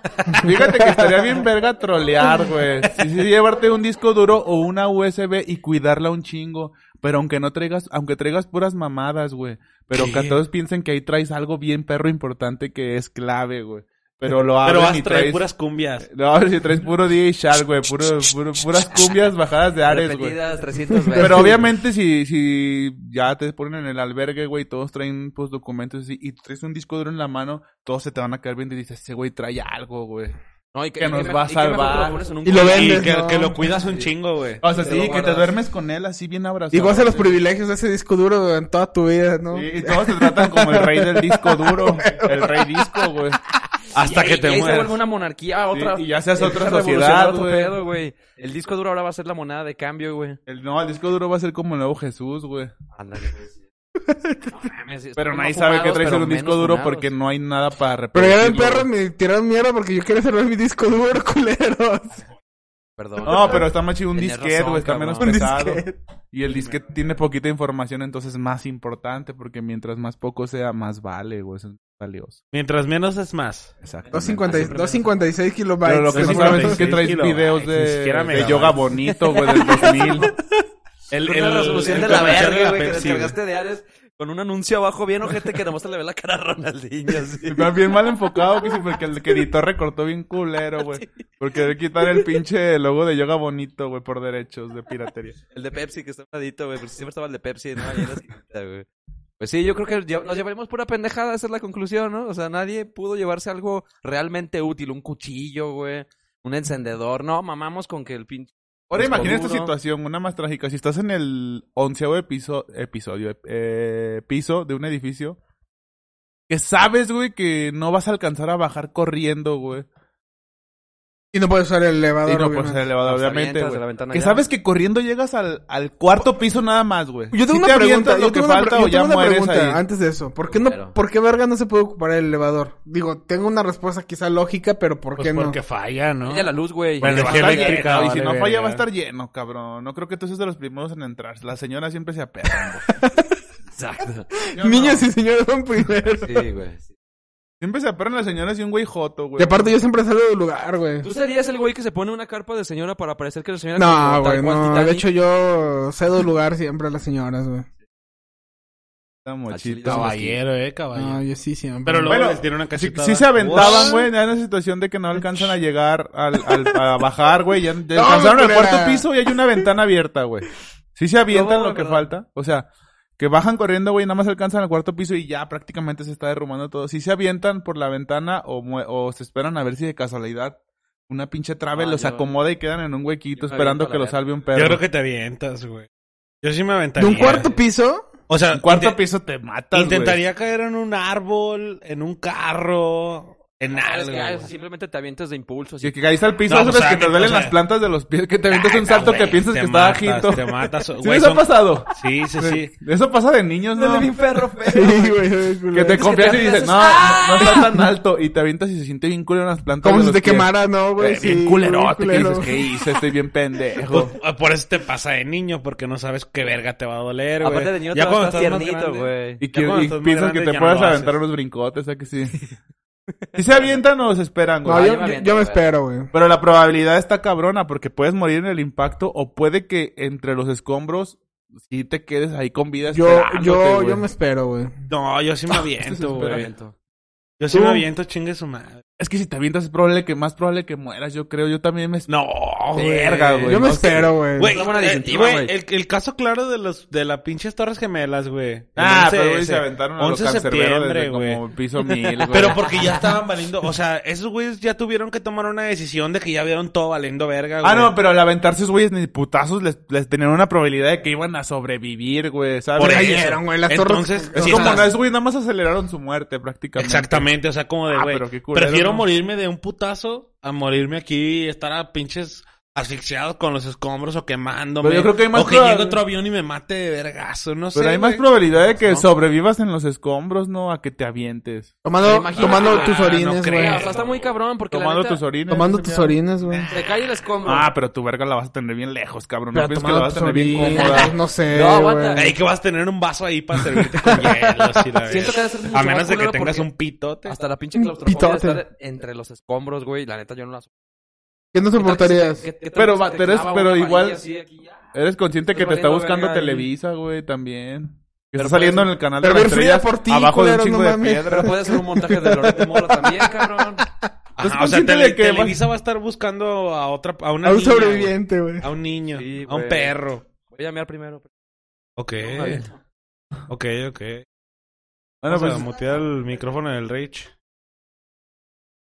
fíjate que estaría bien verga trolear, güey. Sí, sí, llevarte un disco duro o una USB y cuidarla un chingo. Pero aunque no traigas, aunque traigas puras mamadas, güey. Pero ¿Qué? que todos piensen que ahí traes algo bien perro importante que es clave, güey. Pero lo Pero abren vas y traer traes... puras cumbias. No, si traes puro DJ güey. Puro, puro- puras cumbias bajadas de Ares, güey. Repetidas 300 veces. Pero obviamente si, si ya te ponen en el albergue, güey, todos traen pues documentos así, y traes un disco duro en la mano, todos se te van a quedar viendo y dices, ese güey trae algo, güey. No, y que nos va a y que salvar. lo Y lo. Y vendes, que, ¿no? que lo cuidas un chingo, güey. O sea, sí, lo que te duermes con él así bien abrazado. Y goza los privilegios de ese disco duro en toda tu vida, ¿no? Sí, y todos te tratan como el rey del disco duro, el rey disco, güey. Hasta Y que ahí- te y ahí se mueras. vuelve una monarquía, otra. y ya seas otra sociedad, otro güey. pedo, güey. El disco duro ahora va a ser la moneda de cambio, güey. El, no, el disco duro va a ser como el nuevo Jesús, güey. Ándale, güey. No mames, Pero nadie sabe que traes en un disco duro porque no hay nada para Pero ya reproducirlo. el perro me tiraron mierda porque yo quiero cerrar mi disco duro, culeros. Perdón. No, pero está más chido un disquete, güey, está menos Un pesado. Y el disquete tiene poquita información, entonces es más importante, porque mientras más poco sea, más vale, güey, es valioso. Mientras menos es más. Exacto. 250 256 kilobytes. Pero lo que no Sí, sabes es que 56 traes kilobytes, videos de, yoga bonito, güey, del 2000. El, Con una resolución de la verga, güey, que descargaste de Ares con un anuncio abajo bien ojete que nomás te le ve la cara a Ronaldinho, así. Está bien mal enfocado, que sí, porque el que editó recortó bien culero, güey. Porque debe quitar el pinche logo de yoga bonito, güey, por derechos de piratería. El de Pepsi, que está un güey, porque siempre estaba el de Pepsi, ¿no? Ahí güey. Pues sí, yo creo que nos llevaremos pura pendejada, esa es la conclusión, ¿no? O sea, nadie pudo llevarse algo realmente útil, un cuchillo, güey, un encendedor, no, mamamos con que el pinche... Ahora imagina esta situación, una más trágica. Si estás en el onceavo episo- episodio, eh, piso de un edificio, que sabes, güey, que no vas a alcanzar a bajar corriendo, güey. Y no puedes usar el elevador. Y no obviamente. por ser elevado, Pues te obviamente, avientas güey. de la ventana Que ya. sabes que corriendo llegas al, al cuarto piso nada más, güey. Yo tengo Si una te pregunta, avientas yo lo que tengo una, falta pre- o yo ya tengo una mueres pregunta ahí. antes de eso. ¿Por qué no, Pero- por qué verga no se puede ocupar el elevador? Digo, tengo una respuesta quizá lógica, pero ¿por Pues qué no? porque falla, ¿no? Falla la luz, güey. Bueno, Que va a energía estar eléctrica, lleno, y si vale no falla verga. va a estar lleno, cabrón. No creo que tú seas de los primeros en entrar. La señora siempre se güey. Exacto. Niños y señores van primero. Sí, güey. sí. Siempre se aperran las señoras y un güey joto, güey. Y aparte yo siempre salgo del lugar, güey. ¿Tú serías el güey que se pone una carpa de señora para parecer que la señora... No, güey, no. Titanic? De hecho yo cedo lugar siempre a las señoras, güey. Mochito. chile, Caballero, eh, caballero. No, yo sí siempre. Pero luego Bueno, les tiene una Sí, cachetada. sí se aventaban, güey, ya en esa situación de que no alcanzan a llegar al, al- a bajar, güey. Ya, ya No, alcanzaron el cuarto piso y hay una ventana abierta, güey. Sí se avientan No, lo que verdad. falta. O sea, que bajan corriendo, güey, nada más alcanzan al cuarto piso y ya prácticamente se está derrumbando todo. Si se avientan por la ventana o, mue- o se esperan a ver si de casualidad una pinche trave Ah, los yo- acomoda y quedan en un huequito yo esperando que la lo salve un Yo perro. creo que te avientas, güey. Yo sí me ¿De aventaría. un cuarto piso? O sea, En cuarto piso te matas, Intentaría caer en un árbol, en un carro, en Ah, es algo. que, ah, güey. simplemente te avientas de impulso. así. Y que caíste al piso, No, eso pues, es que te duelen o sea- las plantas de los pies, que te avientas un salto que piensas que está bajito. Te matas. ¿Sí les ha pasado? Sí, sí, sí. Eso pasa de niños, ¿no? perro feo. Sí, güey. Que te confías y te dices, no, no, no está tan alto. Y te avientas y se siente bien culero en las plantas Como de si los te pies. quemara, ¿no, güey? Eh, bien Sí, culerote, que dices, ¿qué hice? Estoy bien Pues, pendejo. por eso te pasa de niño, porque no sabes qué verga te va a doler, güey. Aparte de niño Ya te cuando estás tiernito, güey. Y, piensas que te puedes aventar unos brincotes, ¿a que sí? ¿Sí se avientan o se esperan, güey? No, Ah, yo, yo me yo- yo me espero, güey. Pero la probabilidad está cabrona porque puedes morir en el impacto o puede que entre los escombros sí te quedes ahí con vida Yo, yo, güey. yo me espero, güey. No, yo sí me aviento, güey. Aviento. Yo sí me aviento, chingue su madre. Es que si te avientas es probable que más probable que mueras, yo creo. Yo también me... No. Verga, güey. Yo me no espero, güey. Güey, eh, el, el caso claro de los de las pinches Torres Gemelas, güey. Ah, 11 pero güey, se aventaron a los 11 de cancerberos septiembre, desde güey. como piso mil, güey. Pero porque ya estaban valiendo, o sea, esos güeyes ya tuvieron que tomar una decisión de que ya vieron todo valiendo verga, güey. Ah, no, pero al aventarse esos güeyes ni putazos les, les tenían una probabilidad de que iban a sobrevivir, güey, ¿sabes? Por eso. cayeron, güey, las torres- Entonces, Es como, esos güeyes nada más aceleraron su muerte prácticamente. Exactamente, o sea, como de, Ah, güey, pero qué culero, prefiero ¿no? Morirme de un putazo a morirme aquí estar a pinches asfixiados con los escombros o quemándome. Pero yo creo que hay más O que llegue otro avión y me mate de vergazo, no sé. Pero hay más güey. probabilidad de que ¿No? sobrevivas en los escombros, ¿no? A que te avientes. Tomando, Imagínate. tomando Ah, tus no orines, creo. güey. O sea, está muy cabrón porque la Tomando neta, tus orines. Tomando tus orines, güey. Te cae el escombro. Ah, pero tu verga la vas a tener bien lejos, cabrón. Pero no piensas que la tomando vas a tus tener bien orines, cómoda. no sé, No, aguanta. güey. Ey, que vas a tener un vaso ahí para servirte con hielo, la Siento que debe ser mucho A más menos de que culero tengas porque un pitote. Hasta la pinche claustrofobia de pitote. estar entre los escombros, güey. La neta, yo no la ¿Qué no soportarías? ¿Qué- Pero va- te pero es- igual- así aquí? Eres consciente que te está buscando. Televisa, güey, también. Que está saliendo en el canal de por ti, abajo de un chingo no de piedra. Pero puede ser un montaje de Loreto Mola también, cabrón. Ajá, ¿Estás o sea, tele- que Televisa va a estar buscando a otra, a una A un niña, sobreviviente, güey. A un niño, Sí, a un perro. Voy a llamar primero. Ok, ok, ok. Bueno, Vamos a pues, mutear el micrófono del Rich.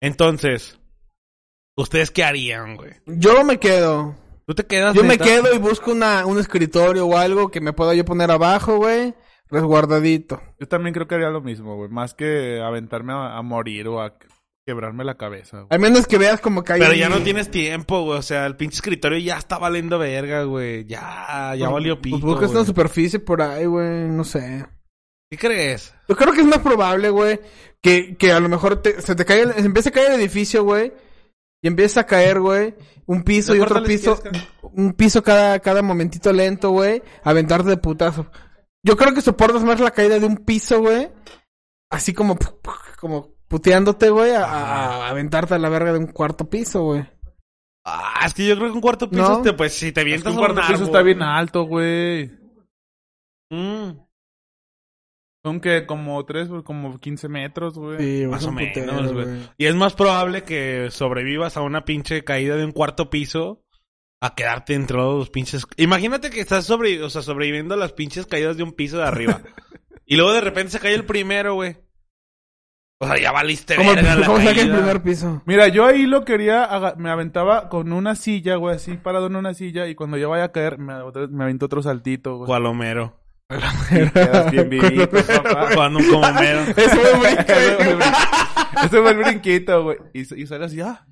Entonces, ¿ustedes qué harían, güey? Yo me quedo. ¿Tú te quedas? Yo me quedo y busco una, un escritorio o algo que me pueda yo poner abajo, güey. Resguardadito. yo también creo que haría lo mismo, güey. Más que aventarme a, a morir o a quebrarme la cabeza, güey. Al menos que veas como que hay... Pero ya no tienes tiempo, güey. O sea, el pinche escritorio ya está valiendo verga, güey. Ya, ya valió pito, Pues buscas una superficie por ahí, güey. No sé. ¿Qué crees? Yo creo que es más probable, güey, que, que a lo mejor te- se te cae, el- se empieza a caer el edificio, güey, y empieza a caer, güey, un piso y otro piso, un piso cada, cada momentito lento, güey, aventarte de putazo. Yo creo que soportas más la caída de un piso, güey, así como, como puteándote, güey, a, aventarte a la verga de un cuarto piso, güey. Ah, es que yo creo que un cuarto piso, ¿No? te, pues si te Es que un a cuarto piso árbol- está bien alto, güey. Mm, Son que como tres, como 15 metros, güey. Sí, güey, Más o menos, güey. Y es más probable que sobrevivas a una pinche caída de un cuarto piso a quedarte entre los pinches. Imagínate que estás sobre, o sea, sobreviviendo a las pinches caídas de un piso de arriba. y luego de repente se cae el primero, güey. O sea, ya valiste Como, verga la como saca el primer piso. Mira, yo ahí lo quería, me aventaba con una silla, güey, así parado en una silla y cuando yo vaya a caer me, me aventó otro saltito, güey. Cual Homero. Quedas bien vivito, papá. Jugando un como Homero. Eso fue el güey. brin- ese fue el brinquito, güey. Y, y sale así, ah,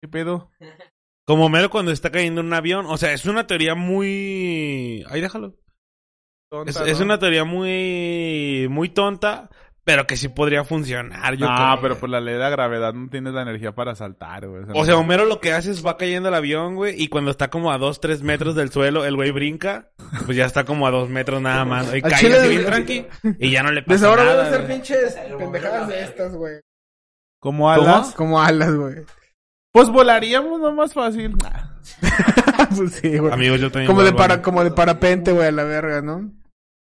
¿qué pedo? Como Homero cuando está cayendo en un avión. O sea, es una teoría muy... Ahí déjalo. Tonta, Es, ¿no? es una teoría muy... Muy tonta. Pero que sí podría funcionar, yo No, creo. pero por la ley de la gravedad no tienes la energía para saltar, güey. O sea, Homero lo que hace es va cayendo el avión, güey, y cuando está como a dos, tres metros del suelo, el güey brinca, pues ya está como a dos metros nada más. Y cae así bien tranqui, y ya no le Desde pasa ahora voy nada. a hacer pinches pendejadas de estas, güey. como alas, Como alas, güey. pues volaríamos no más fácil. pues sí, güey. Amigos, yo también Como de, para, como de parapente, güey, a la verga, ¿no?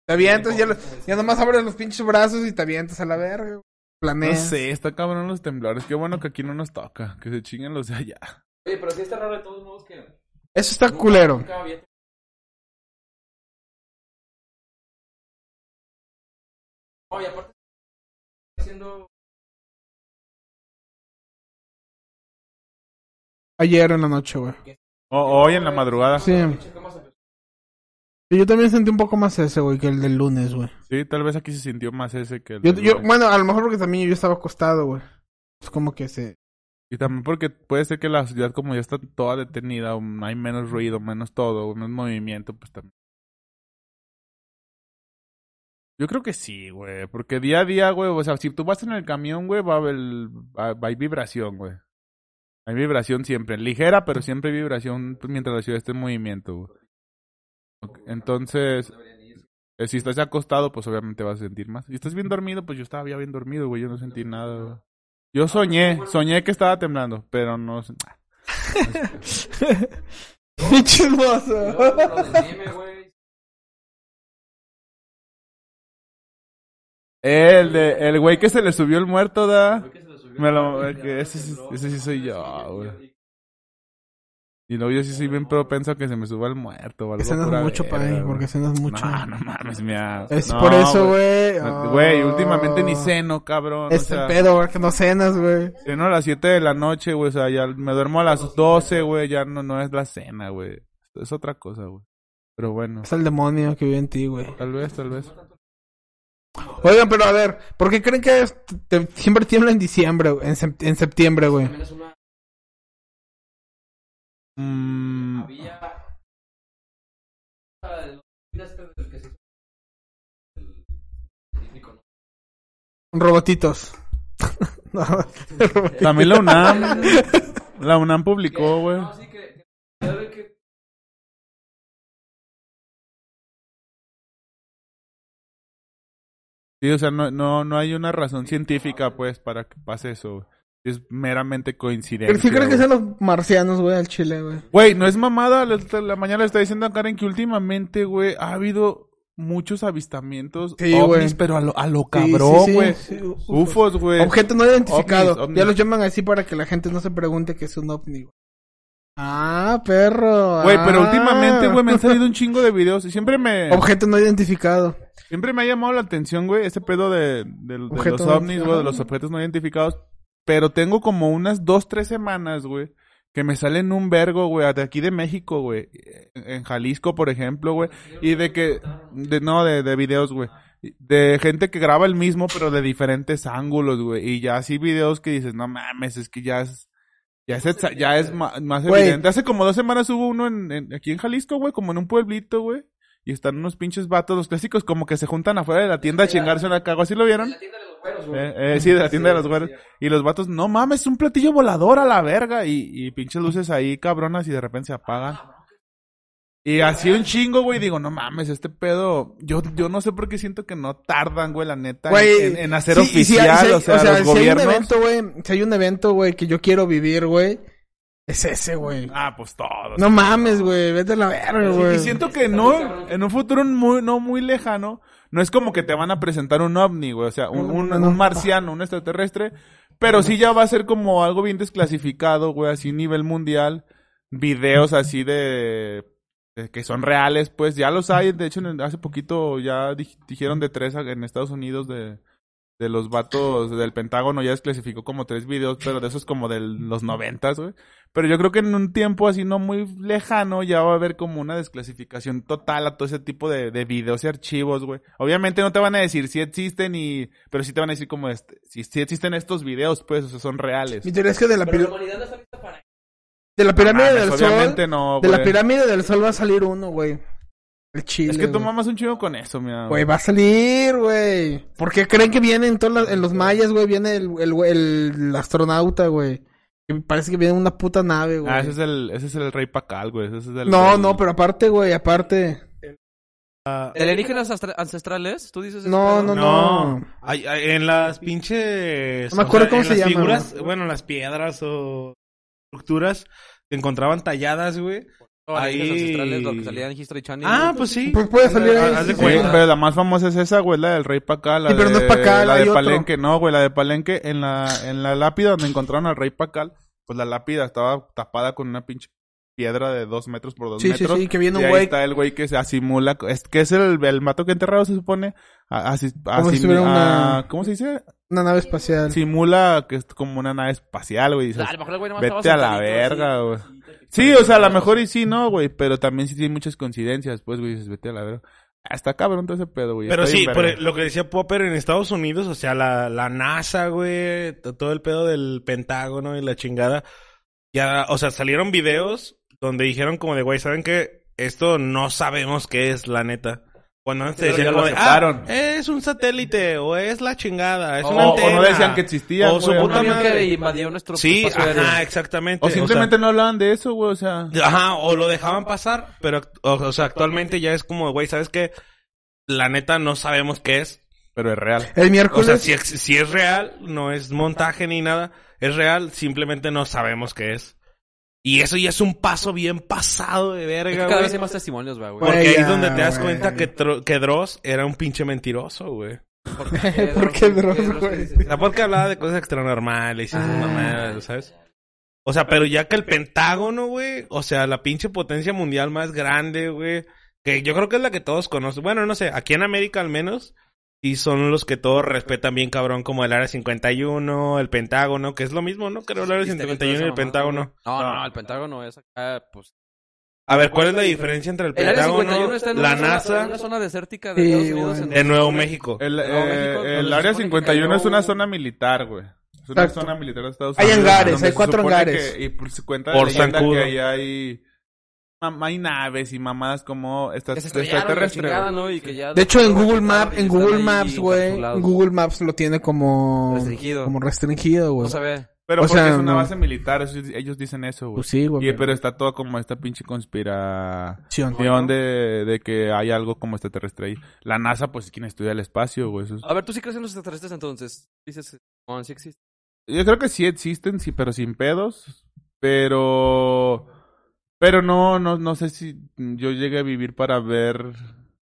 Te avientas, ya, lo- ya nomás abres los pinches brazos y te avientas a la verga. güey. No Planeas. sé, está cabrón los temblores. Qué bueno que aquí no nos toca, que se chinguen los de allá. Oye, pero sí está raro de todos modos que... Eso está culero. Nunca había- Oye, aparte... Haciendo... Ayer en la noche, güey. O hoy en la madrugada. Sí. ¿Cómo se Yo también sentí un poco más ese, güey, que el del lunes, güey. Sí, tal vez aquí se sintió más ese que el Yo, del yo, lunes. bueno, a lo mejor porque también yo estaba acostado, güey. Es como que se... Y también porque puede ser que la ciudad como ya está toda detenida, hay menos ruido, menos todo, menos movimiento, pues también. Yo creo que sí, güey, porque día a día, güey, o sea, si tú vas en el camión, güey, va a haber, va, hay vibración, güey. Hay vibración siempre, ligera, pero siempre hay vibración mientras la ciudad esté en movimiento, güey. Entonces, eh, si estás acostado, pues obviamente vas a sentir más. Si estás bien dormido, pues yo estaba ya bien dormido, güey, yo no sentí nada, güey. Yo soñé, soñé que estaba temblando, pero no... ¡Qué chismoso! El de, el güey que se le subió el muerto, da. Me lo, el que ese, sí- ese sí soy yo, güey. Y luego yo sí soy bien propenso a que se me suba el muerto o algo. Es mucho, verga, pa, güey. porque es mucho. No, no mames, mía. Es No, por eso, güey. Güey, Oh. últimamente ni ceno, cabrón. Es o sea, el pedo, güey, que no cenas, güey. Ceno a las 7 de la noche, güey. O sea, ya me duermo a las 12, güey. Ya no, no es la cena, güey. Es otra cosa, güey. Pero bueno, Es el demonio que vive en ti, güey. tal vez, tal vez. Oigan, pero a ver, ¿por qué creen que es- te- siempre tiembla en diciembre? En, en septiembre, güey? Mm, Robotitos. No, también la UNAM. La UNAM publicó, güey. Sí, o sea, no, no, no hay una razón científica, pues, para que pase eso. güey. Es meramente coincidencia. ¿Pero sí creen que sean los marcianos, güey, al chile, güey? Güey, no es mamada. La, la mañana le está diciendo a Karen que últimamente, güey, ha habido muchos avistamientos Sí, ovnis, pero a lo, a lo cabrón, sí, güey. sí, ufos. Güey. Objeto no identificado. Ovnis, ovnis. Ya los llaman así para que la gente no se pregunte que es un ovni, güey. Ah, perro. Güey, pero ah. últimamente, güey, me han salido un chingo de videos y siempre me... Objeto no identificado. Siempre me ha llamado la atención, güey, ese pedo de, de- de los ovnis, güey, de los objetos no identificados. Pero tengo como unas dos, tres semanas, güey, que me salen un vergo, güey, de aquí de México, güey. En Jalisco, por ejemplo, güey. Y de que, de, no, de, de videos, güey. De gente que graba el mismo, pero de diferentes ángulos, güey. Y ya así videos que dices, no mames, es que ya es, ya es, exa- ya es ma- más evidente. Hace como dos semanas hubo uno en, en- aquí en Jalisco, güey, como en un pueblito, güey. Y están unos pinches vatos, los clásicos, como que se juntan afuera de la tienda a chingarse una cago. ¿Así lo vieron? Eh, eh, sí, de la tienda de los güeros. Y los vatos, no mames, es un platillo volador a la verga. Y, y pinches luces ahí cabronas y de repente se apagan. Y así un chingo, güey. Digo, no mames, este pedo. Yo, yo no sé por qué siento que no tardan, güey, la neta. Güey, en, en hacer sí, y si oficial, hay- si hay- o sea, los si gobiernos. hay un evento, güey, si hay un evento, güey, que yo quiero vivir, güey, es ese, güey. Ah, pues todos. No mames, güey, vete a la verga, Sí, güey. y siento que no, en un futuro muy, no muy lejano, no es como que te van a presentar un ovni, güey, o sea, un, un, un marciano, un extraterrestre, pero sí ya va a ser como algo bien desclasificado, güey, así nivel mundial, videos así de, que son reales, pues ya los hay, de hecho hace poquito ya di- dijeron de tres en Estados Unidos de, de los vatos del Pentágono, ya desclasificó como tres videos, pero de esos como de los noventas, güey. Pero yo creo que en un tiempo así no muy lejano ya va a haber como una desclasificación total a todo ese tipo de, de videos y archivos, güey. Obviamente no te van a decir si existen y... Pero sí te van a decir como este, si, si existen estos videos, pues, o sea, son reales. Mi teoría es que de la, Pero la pir- humanidad no está lista para de la No pirámide mames, del sol, obviamente no, de la pirámide del sol va a salir uno, güey. El chile, Es que tú mamas un chingo con eso, mira. Güey, va a salir, güey. ¿Por qué creen que viene en, todas las- en los mayas, güey? Viene el, el, el astronauta, güey. Que Parece que viene una puta nave, güey. Ah, ese es el, ese es el rey Pacal, güey. Ese es el, No, el- no, pero aparte, güey, aparte. ¿Alienígenas astra- ancestrales? ¿Tú dices eso? No, no, no. No. Hay- hay- en las pinches. No me acuerdo o sea, cómo en se las llama, Figuras, bueno, las piedras o estructuras que encontraban talladas, güey. Alienígenas Ahí- ancestrales, lo que salía en History Channel. Ah, pues sí. Pues puede salir ahí. Haz de sí, Sí, cuenta. pero la más famosa es esa, güey, la del rey Pacal. La Sí, pero de, no es Pacal, La de otro. Palenque, no, güey, la de Palenque, en la, en la lápida donde encontraron al rey Pacal, pues la lápida estaba tapada con una pinche piedra de dos metros por dos Sí, sí, metros. sí, que viene un ahí güey. está el güey que se asimula, es, que es el, el mato que enterrado se supone, a- así, Como si asim- tuviera una- a- ¿cómo se dice? Una nave espacial. Simula que es como una nave espacial, güey. y dices, A lo mejor el güey nomás estaba Vete a la verga, así, güey. Sí, o sea, a lo mejor y sí, no, güey. Pero también sí tiene muchas coincidencias. Pues, güey, dices, vete a la verga. Ah, Está cabrón todo ese pedo, güey. Pero sí, por lo que decía Popper en Estados Unidos, o sea, la, la NASA, güey, todo el pedo del Pentágono y la chingada. Ya, o sea, salieron videos donde dijeron como de, güey, ¿saben qué? Esto no sabemos qué es, la neta. Cuando antes Pero decían ya lo como ah, es un satélite, o es la chingada, es O- una o antena. no decían que existía, O su puta madre. que invadió nuestro Sí, ajá, exactamente. O simplemente no hablaban de eso, güey, o sea. sea, ajá, o lo dejaban pasar, pero, o, o sea, actualmente ya es como, güey, ¿sabes qué? La neta no sabemos qué es. Pero es real. El O miércoles. sea, si, si es real, no es montaje ni nada, es real, simplemente no sabemos qué es. Y eso ya es un paso bien pasado de Es verga, que cada güey. vez hay más testimonios, güey. Porque ahí es donde te das güey. cuenta que, que Dross era un pinche mentiroso, güey. ¿Por ¿Por qué Dross, güey? Porque hablaba de cosas extranormales y esas Ah. mamadas, ¿sabes? O sea, pero ya que el Pentágono, güey, o sea, la pinche potencia mundial más grande, güey, que yo creo que es la que todos conocen. Bueno, no sé, aquí en América al menos, y son los que todos respetan bien cabrón, como el Área 51, el Pentágono, que es lo mismo, ¿no? Creo el Área 51 y el Pentágono. No, no, no, el Pentágono es acá, pues... A ver, ¿cuál es la diferencia entre el El Área Pentágono, 51 está en la en NASA, una zona desértica de Sí, Estados Unidos. güey. de Nuevo México? El, Nuevo eh, México, el área supone que 51 es una zona militar, güey. Es una Exacto. zona militar de Estados Hay Unidos. hangares, donde hay cuatro hangares. que- y pues cuenta Por la leyenda zancudo. que ahí hay... Hay naves y mamadas como estas extraterrestres. chingada, güey. ¿no? Y que ya De hecho, en Google Maps, en Google Maps, güey. Google Maps lo tiene como Restringido. como restringido, güey. No se ve. Pero O porque sea, es una no. base militar, eso- ellos dicen eso, güey. Pues sí, güey. Pero está todo como esta pinche conspiración de, de que hay algo como extraterrestre ahí. La NASA, pues, es quien estudia el espacio, güey. eso es- A ver, ¿tú sí crees en los extraterrestres entonces? Dices, no, sí existe. Yo creo que sí existen, sí, pero sin pedos. Pero... Pero no, no, no sé si yo llegue a vivir para ver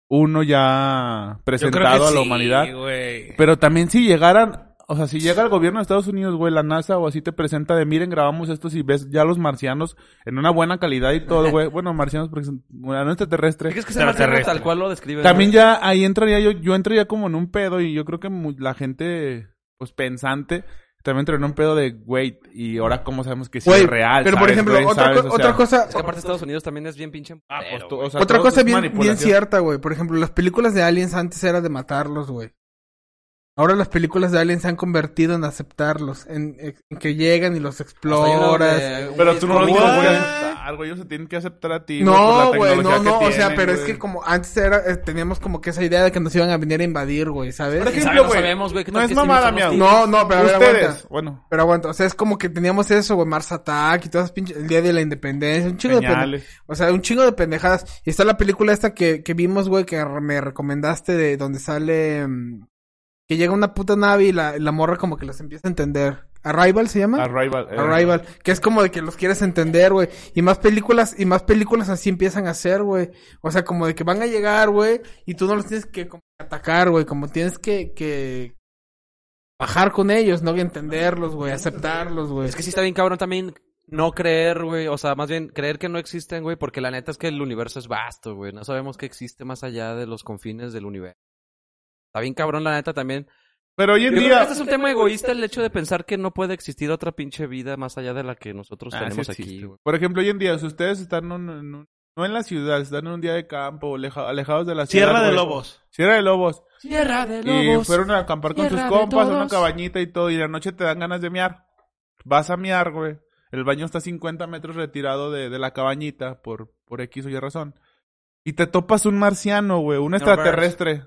uno ya presentado a la sí, humanidad. güey. Pero también si llegaran, o sea, si llega el gobierno de Estados Unidos, güey, la NASA o así te presenta de, miren, grabamos esto y ves ya los marcianos en una buena calidad y todo, güey. Bueno, marcianos porque son bueno, no extraterrestre. ¿Crees que tal cual lo describe? También ya ahí entraría yo, yo entraría como en un pedo y yo creo que mu- la gente, pues pensante, también en un pedo de, güey, y ahora cómo sabemos que sí Güey, es real. pero por ¿sabes, ejemplo, güey? otra, ¿Sabes? co- O otra sea, cosa, Es que aparte Estados Unidos también es bien pinche ah, pues, tú- güey. o sea, otra todo cosa es bien, bien cierta, güey. Por ejemplo, las películas de aliens antes era de matarlos, güey. Ahora las películas de aliens se han convertido en aceptarlos, en, en que llegan y los exploras. de- Pero tú no disco, tienes que güey. Aceptar, güey. Ellos se tienen que aceptar a ti. No, güey, no, no, o sea, pero es que como antes era, eh, teníamos como que esa idea de que nos iban a venir a invadir, güey, ¿sabes? Por ¿Quién ejemplo? No güey, sabemos, no tal es mamada, mía. No, no, pero a ver, aguanta. bueno, Pero aguanta, o sea, es como que teníamos eso, güey, Mars Attack y todas esas pinches, el día de la independencia, un chingo de pendejadas. señales. O sea, un chingo de pendejadas. Y está la película esta que, que vimos, güey, que me recomendaste de donde sale, mm, que llega una puta nave y la, la morra como que los empieza a entender. Arrival se llama? Arrival. eh, Arrival, que es como de que los quieres entender, güey. Y más películas, y más películas así empiezan a hacer, güey. O sea, como de que van a llegar, güey, y tú no los tienes que como, atacar, güey. Como tienes que, que bajar con ellos, no entenderlos, güey, aceptarlos, güey. Es que sí está bien cabrón también no creer, güey. O sea, más bien creer que no existen, güey. Porque la neta es que el universo es vasto, güey. No sabemos qué existe más allá de los confines del universo. Está bien cabrón, la neta también. Pero hoy en Yo creo que día... este es un tema egoísta el hecho de pensar que no puede existir otra pinche vida más allá de la que nosotros Ah, sí tenemos existe, aquí, güey. Por ejemplo, hoy en día, si ustedes están en un- en un- no en la ciudad, están en un día de campo, leja- alejados de la ciudad. Sierra de güey. Lobos. Sierra de Lobos. Tierra de Y fueron a acampar con sus tierra de compas, a una cabañita y todo, y la noche te dan ganas de miar. Vas a miar, güey. El baño está a 50 metros retirado de, de la cabañita, por, por X o Y razón. Y te topas un marciano, güey, un extraterrestre.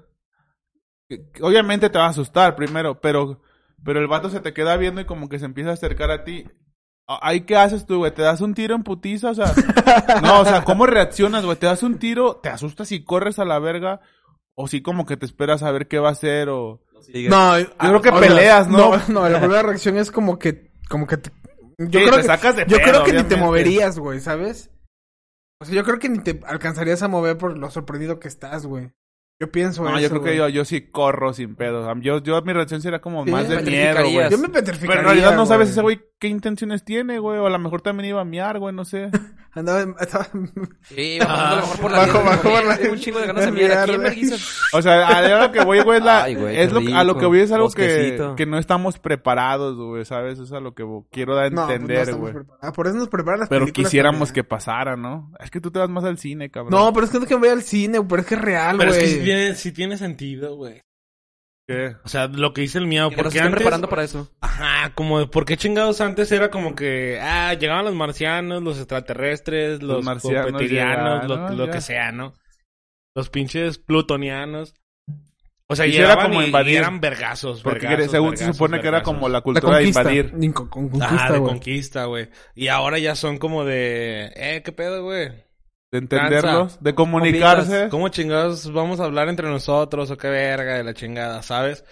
Obviamente te va a asustar primero, pero, pero el vato se te queda viendo y como que se empieza a acercar a ti. ¿Ahí qué haces tú, güey? ¿Te das un tiro en putiza? O sea, no, o sea, ¿cómo reaccionas, güey? ¿Te das un tiro, te asustas y corres a la verga? O sí como que te esperas a ver qué va a hacer o... No, yo creo que peleas, ¿no? No, no, la primera reacción es como que, como que te, yo Sí, creo te que, sacas de yo pedo, creo que ni te moverías, güey, ¿sabes? O sea, yo creo que ni te alcanzarías a mover por lo sorprendido que estás, güey. Yo pienso No, eso, yo creo que yo, yo sí corro sin pedo. Yo, yo mi reacción sería como Sí, más de me miedo, güey. Yo me Pero petrificaría, en realidad no sabes ese güey qué intenciones tiene, güey. O a lo mejor también iba a miar, güey, no sé. Andaba, estaba... Sí, bajando a lo mejor por la Bajo, vida, bajo por la- Tengo un chingo de ganas de mirar. O sea, a lo que voy, güey, es, la- Ay, güey, es lo, que- a lo que voy es algo que, Bosquecito. que no estamos preparados, güey, ¿sabes? Eso es a lo que quiero dar a No, pues no entender, güey. preparados. Por eso nos preparan las pero películas quisiéramos también. que pasara, ¿no? Es que tú te vas más al cine, cabrón. No, pero es que no es que voy al cine, pero es que es real, güey. Pero es que tiene, sí tiene sentido, güey. ¿Qué? O sea, lo que dice el nos Porque antes... preparando para eso. Ajá, como de por qué chingados antes era como que, ah, llegaban los marcianos, los extraterrestres, los, Los marcianos lo, que sea, ¿no? Los pinches plutonianos. O sea, Y era llegaban como y- y, invadir. eran vergazos, Porque vergazos, según se vergazos, supone que era como la La cultura de invadir. Con, Ah, de conquista, güey. Y ahora ya son como de, eh, ¿qué pedo, güey? De entenderlos, Cansa. de comunicarse. ¿Cómo chingados vamos a hablar entre nosotros o qué verga de la chingada, sabes?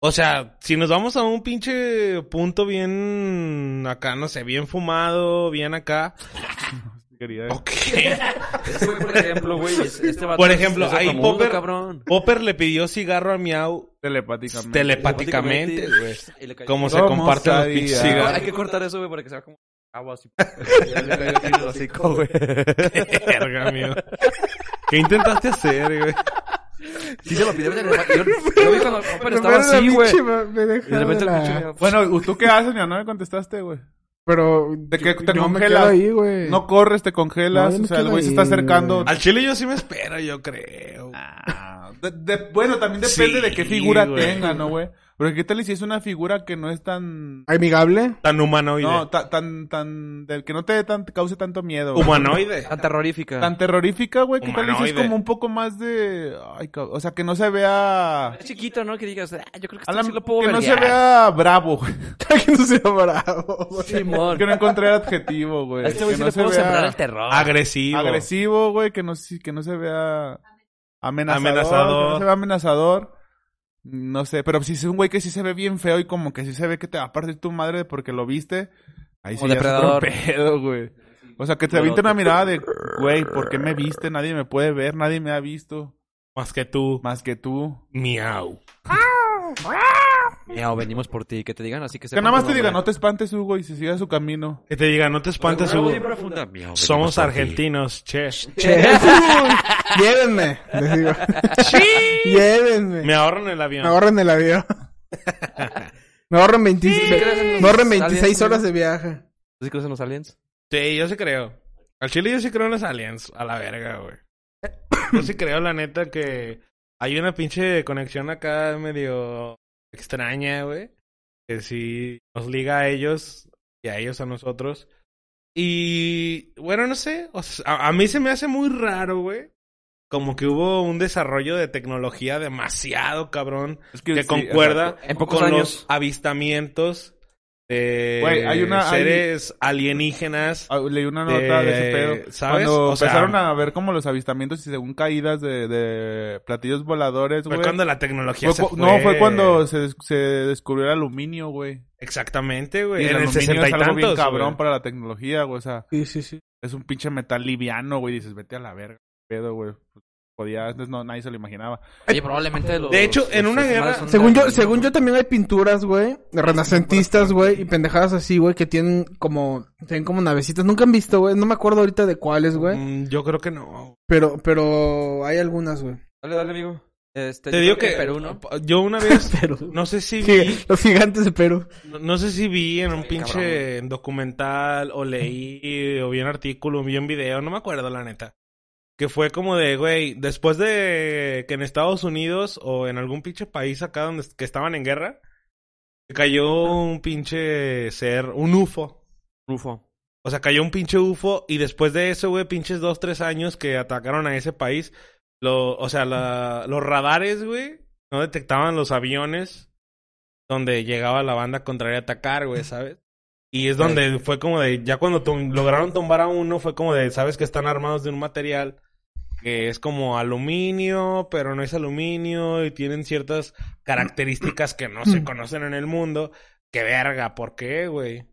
O sea, si nos vamos a un pinche punto bien acá, no sé, bien fumado, bien acá. Quería- Ok. Ese güey, por ejemplo, güey. es- Este Por ejemplo, ahí Popper- cabrón. Popper le pidió cigarro a Miau Telepáticamente. telepáticamente, güey. Como se ¿Cómo comparten los pinches Hay cigarros. que cortar eso, güey, para que sea como agua así. Ya le cayó aquí en el hocico, güey. Verga, mío. ¿Qué intentaste hacer, güey? Sí se lo pidió. Yo, yo vi cuando Pero estaba así, güey. Y de repente la-. Bueno, ¿tú qué haces, mi No me contestaste, güey. Pero... De que te congelas. ahí. No corres, te congelas. No, o sea, el güey se está acercando. Al chile yo sí me espero, yo creo. Ah, de- de- bueno, también depende Sí, de qué figura güey. tenga, ¿no, güey? Porque qué tal si es una figura que no es tan... ¿Amigable? Tan humanoide. No, ta- tan, tan, del que no te tan, cause tanto miedo. güey. humanoide. Tan terrorífica. Tan terrorífica, güey, que tal si es como un poco más de... Ay, o sea, que no se vea... Es chiquito, ¿no? Que digas, ah, yo creo que esto sí lo puedo que no se vea bravo, güey. que no sea bravo, güey. Simón. Que no encontré el adjetivo, güey. A este güey Que sí no le se puedo vea sembrar el terror. Agresivo. agresivo, güey, que no, se- que no se vea amenazador. Amenazador. Que no se vea amenazador. No sé, pero si es un güey que sí se ve bien feo y como que sí se ve que te va a partir tu madre porque lo viste, ahí sí ya es otro depredador. pedo, güey. O sea, que te aviente una mirada de, güey, ¿por qué me viste? Nadie me puede ver, nadie me ha visto Más que tú. más que tú. Miau. Miau, venimos por ti. Que te digan así que se Que nada más te diga, no te espantes, Hugo, y se siga su camino. Que te diga, no te espantes, Hugo. Somos argentinos, che. Che, llévenme, les digo. Llévenme. Me ahorran el avión. Me ahorran el avión. Me ahorran 20 crees en los me ahorran aliens, 26 horas de viaje. ¿Sí crees en los aliens? Sí, yo sí creo. Al chile yo sí creo en los aliens. A la verga, güey. Yo sí creo, la neta, que hay una pinche conexión acá medio extraña, güey. Que sí nos liga a ellos y a ellos a nosotros. Y bueno, no sé. o sea, a, a mí se me hace muy raro, güey. Como que hubo un desarrollo de tecnología demasiado cabrón Es que sí, concuerda. En pocos con años. los avistamientos de Güey, hay una- hay- seres alienígenas. Ah, Leí una nota de, ese de- pedo. ¿sabes? Cuando O sea- empezaron a ver como los avistamientos y según caídas de, de platillos voladores, Fue güey. cuando la tecnología Fue se cu- fue. No, fue cuando se, des- se descubrió el aluminio, güey. Exactamente, Y güey. el En el aluminio sesenta es y algo bien cabrón güey. para la tecnología, güey. O sea, Sí, sí, sí. es un pinche metal liviano, güey. Dices, vete a la verga, pedo, güey. Podía, antes no, nadie se lo imaginaba. Oye, probablemente los... De hecho, en los una guerra- Según yo, según yo también hay pinturas, güey, renacentistas, güey, y pendejadas así, güey, que tienen como, tienen como navecitas. Nunca han visto, güey, no me acuerdo ahorita de cuáles, güey, Mm, yo creo que no. pero, pero hay algunas, güey. Dale, dale, amigo. Este, Te digo que Perú, ¿no? yo una vez, no sé si Sí, los gigantes de Perú. no, no sé si vi en un Ay, pinche documental o leí o vi un artículo, vi un video, no me acuerdo la neta. Que fue como de, güey, después de que en Estados Unidos o en algún pinche país acá donde que estaban en guerra, cayó un pinche ser, un UFO. Rufo. O sea, cayó un pinche UFO y después de eso, güey, pinches dos, tres años que atacaron a ese país, lo, o sea, la, los radares, güey, no detectaban los aviones donde llegaba la banda contraria a atacar, güey, ¿sabes? Y es donde fue como de, ya cuando tum- lograron tumbar a uno, fue como de, sabes que están armados de un material que es como aluminio, pero no es aluminio y tienen ciertas características que no se conocen en el mundo. ¡Qué verga! ¿Por qué, güey?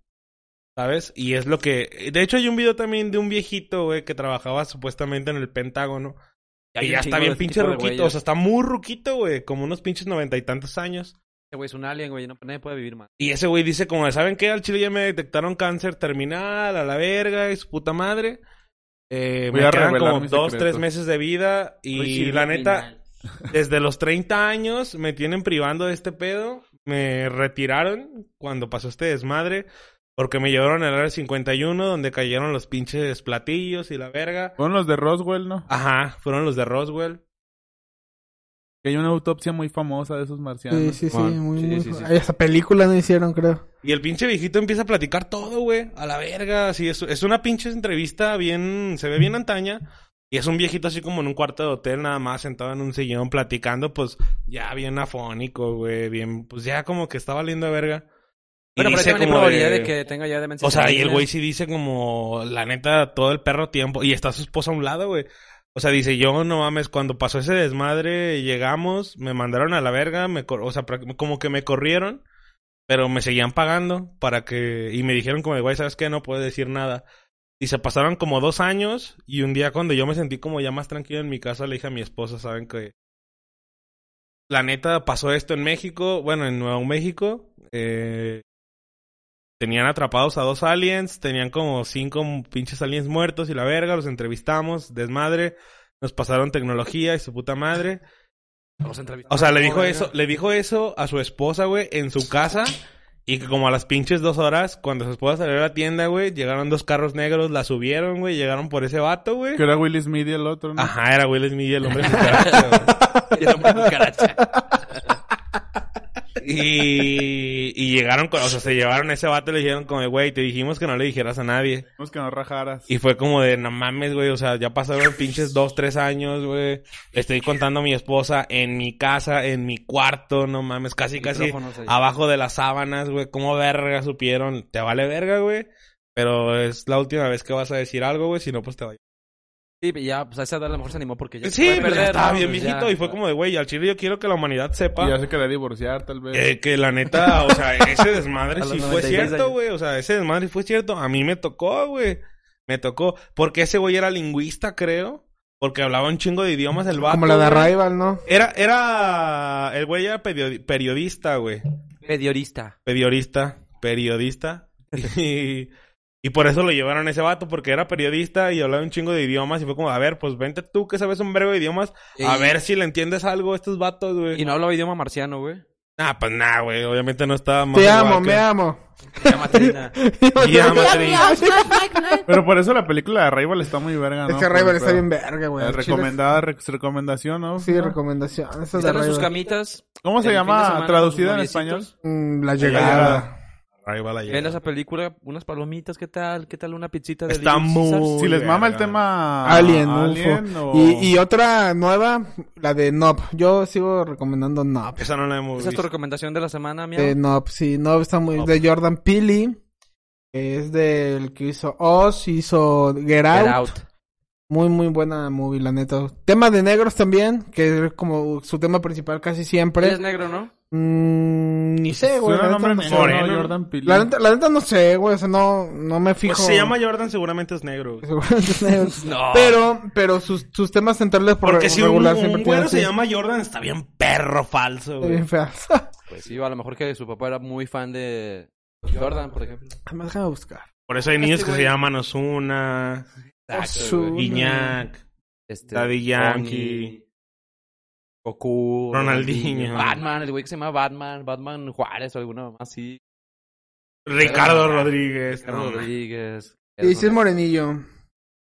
¿Sabes? Y es lo que... De hecho, hay un video también de un viejito, güey, que trabajaba supuestamente en el Pentágono. Y ya está bien pinche ruquito. O sea, está muy ruquito, güey. Como unos pinches noventa y tantos años. Ese güey es un alien, güey. No, nadie puede vivir más. Y ese güey dice como, ¿saben qué? Al chile ya me detectaron cáncer terminal, a la verga, y su puta madre. Eh, Voy me a quedan como dos, tres meses de vida. Y la neta, final. desde los 30 años me tienen privando de este pedo. Me retiraron cuando pasó este desmadre. Porque me llevaron al área 51 donde cayeron los pinches platillos y la verga. Fueron los de Roswell, ¿no? Ajá, fueron los de Roswell. Que hay una autopsia muy famosa de esos marcianos. Sí, sí, sí, Juan. muy, Sí, muy... sí, sí. Esa película no hicieron, creo. Y el pinche viejito empieza a platicar todo, güey. A la verga. Así es, es una pinche entrevista bien. Se ve bien antaña. Y es un viejito así como en un cuarto de hotel, nada más sentado en un sillón platicando, pues ya bien afónico, güey. Bien, pues ya como que está valiendo de verga. Bueno, pero hay como probabilidad de- de... que tenga ya demencia. O sea, y el güey sí dice como, la neta, todo el perro tiempo. Y está su esposa a un lado, güey. O sea, dice, yo no mames, cuando pasó ese desmadre, llegamos, me mandaron a la verga, me o sea, como que me corrieron, pero me seguían pagando para que, y me dijeron como güey, ¿sabes qué? No puedo decir nada. Y se pasaron como dos años, y un día cuando yo me sentí como ya más tranquilo en mi casa, le dije a mi esposa, ¿saben que La neta, pasó esto en México, bueno, en Nuevo México, eh, Tenían atrapados a dos aliens, tenían como cinco pinches aliens muertos y la verga, los entrevistamos, desmadre, nos pasaron tecnología y su puta madre. Los. O sea, le dijo eso, le dijo eso a su esposa, güey, en su casa. Y que como a las pinches dos horas, cuando su esposa salió a la tienda, güey, llegaron dos carros negros, la subieron, güey, llegaron por ese vato, güey. Que era Will Smith y el otro, ¿no? Ajá, era Will Smith y el hombre cucaracha, güey. Y el hombre cucaracha. Y, y llegaron, con- o sea, se llevaron ese vato y le dijeron como, güey, te dijimos que no le dijeras a nadie. Dijimos que no rajaras. Y fue como de, no mames, güey, o sea, ya pasaron pinches dos, tres años, güey. Estoy contando a mi esposa en mi casa, en mi cuarto, no mames, casi, casi abajo de las sábanas, güey. ¿Cómo verga supieron? Te vale verga, güey. Pero es la última vez que vas a decir algo, güey, si no, pues te va Sí, ya, pues a esa edad a lo mejor se animó porque ya se Sí, puede pero ya perder, estaba ¿no? bien Pues viejito ya. y fue como de, güey, al chile yo quiero que la humanidad sepa. Y ya se quería divorciar, tal vez. Eh, que la neta, o sea, ese desmadre sí fue 96 cierto, güey. O sea, ese desmadre fue cierto. A mí me tocó, güey. Me tocó. Porque ese güey era lingüista, creo. Porque hablaba un chingo de idiomas el vato. Como la de. Arrival, ¿no? Era, era... El güey era perio- periodista, güey. Periodista. Periodista. Periodista. Y... Y por eso lo llevaron a ese vato, porque era periodista y hablaba un chingo de idiomas. Y fue como, a ver, pues vente tú que sabes un verbo de idiomas. A Y- ver si le entiendes algo a estos vatos, güey. Y no hablaba idioma marciano, güey. Ah, pues nada, güey. Obviamente no estaba más Te amo, que- me amo. Pero por eso la película de Arrival está muy verga, ¿no? Es que Arrival Por- está bien verga, güey. Eh. Recomendada, rec- recomendación, ¿no? Sí, recomendación. Eso de Están en sus camitas. ¿Cómo se de llama traducida en español? Mm, la llegada. Ahí va la Ven llegada. esa película, unas palomitas, ¿qué tal? ¿Qué tal una pizzita de Está muy-? Si les mama el tema Alien, Alien UFO. o... Y, y otra nueva, la de Nob. Yo sigo recomendando Nob. Esa no la hemos Esa es tu visto. recomendación de la semana, mía. De Nob, sí, Nob está muy... Nob. De Jordan Peele. que Es del que hizo Oz, hizo Get Out. Get Out. Muy, muy buena movie, la neta. Tema de negros también, que es como su tema principal casi siempre. es negro, ¿no? Mm, ni sé, güey. La, nombre. Jordan. La neta, la neta no sé, güey. O sea, no, no me fijo. Pues se llama Jordan, seguramente es negro. güey. Seguramente es negro. No. Pero, pero sus, sus temas centrales por Porque si un, regular un siempre güero se llama Jordan, está bien perro falso, Está güey. bien fea. Pues sí, a lo mejor que su papá era muy fan de Jordan, por ejemplo. Además, déjame buscar. Por eso hay niños Este que se llaman Osuna, Ozuna. güey. Guiñac, Este, Daddy Yankee. Goku, Ronaldinho. Batman, el güey que se llama Batman, Batman Juárez o alguna mamá así. Ricardo Rodríguez. Ricardo Rodríguez. Y si es morenillo.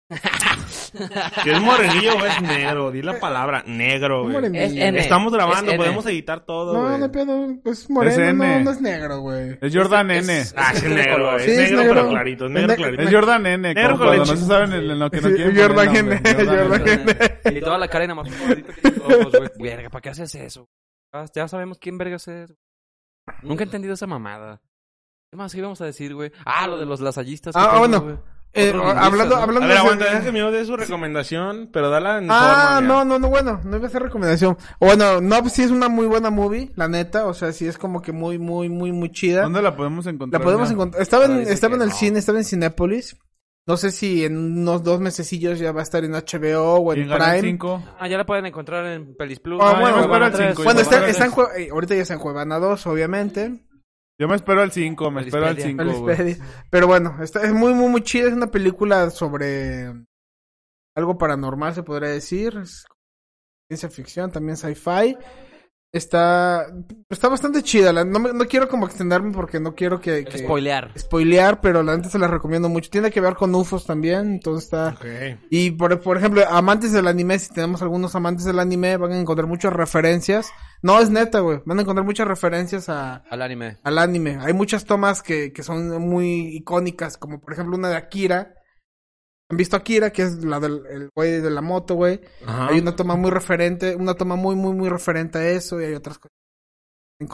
Si es morenillo o es negro, di la palabra negro, güey. morenillo. Es N. Estamos grabando, Es N. podemos editar todo, No, güey. no hay pedo. Es moreno, Es no, N. no es negro, güey. Es Jordan N. es- Ah, sí, es negro, güey. Sí, es es negro, negro. pero clarito. Es negro, Es ne- clarito. Es Jordan N. Negro como con cuando no leche. se saben en en lo que no Sí, quieren Jordan poner N, nombre. Jordan N. Y toda la cara y nada más. "Ahorita que ojos, güey". Verga, ¿para qué haces eso? Ah, Ya sabemos quién verga es. Nunca he entendido esa mamada. ¿Qué más íbamos a decir, güey? Ah, lo de los lasallistas. Ah, ¿qué bueno. güey? Eh, hablando, ¿no? hablando A ver, de- aguanta, deja que me dé su recomendación, pero dala en Ah, forma, no, no, no, bueno, no iba a hacer recomendación. Bueno, no, pues sí es una muy buena movie, la neta, o sea, sí es como que muy, muy, muy, muy chida. ¿Dónde la podemos encontrar? La podemos encontrar. Estaba en, estaba en el no. cine, estaba en Cinépolis. No sé si en unos dos mesecillos ya va a estar en HBO o ¿Y en Prime. 5? Ah, ya la pueden encontrar en Pelis Plus. Ah, Ah, bueno, Bueno, ya está, va. está en Jue- eh, ahorita ya está en Cuevana 2, obviamente. Yo me espero al 5, me espero al Pelispedia. 5, güey. Pelispedia. Pero bueno, está, es muy, muy, muy chida. Es una película sobre algo paranormal se podría decir. Es ciencia ficción, también sci-fi. Está, está bastante chida. la- no, me- no quiero como extenderme porque no quiero que, que Spoilear. spoilear, pero la neta se la recomiendo mucho. Tiene que ver con UFOs también, entonces está... Y por, por ejemplo, amantes del anime, si tenemos algunos amantes del anime, van a encontrar muchas referencias. No, es neta, güey. Van a encontrar muchas referencias a, Al anime. al anime. Hay muchas tomas que, que son muy icónicas, como por ejemplo una de Akira. ¿Han visto Akira? Que es la del el güey de la moto, güey. Ajá. Hay una toma muy referente, una toma muy, muy, muy referente a eso y hay otras cosas.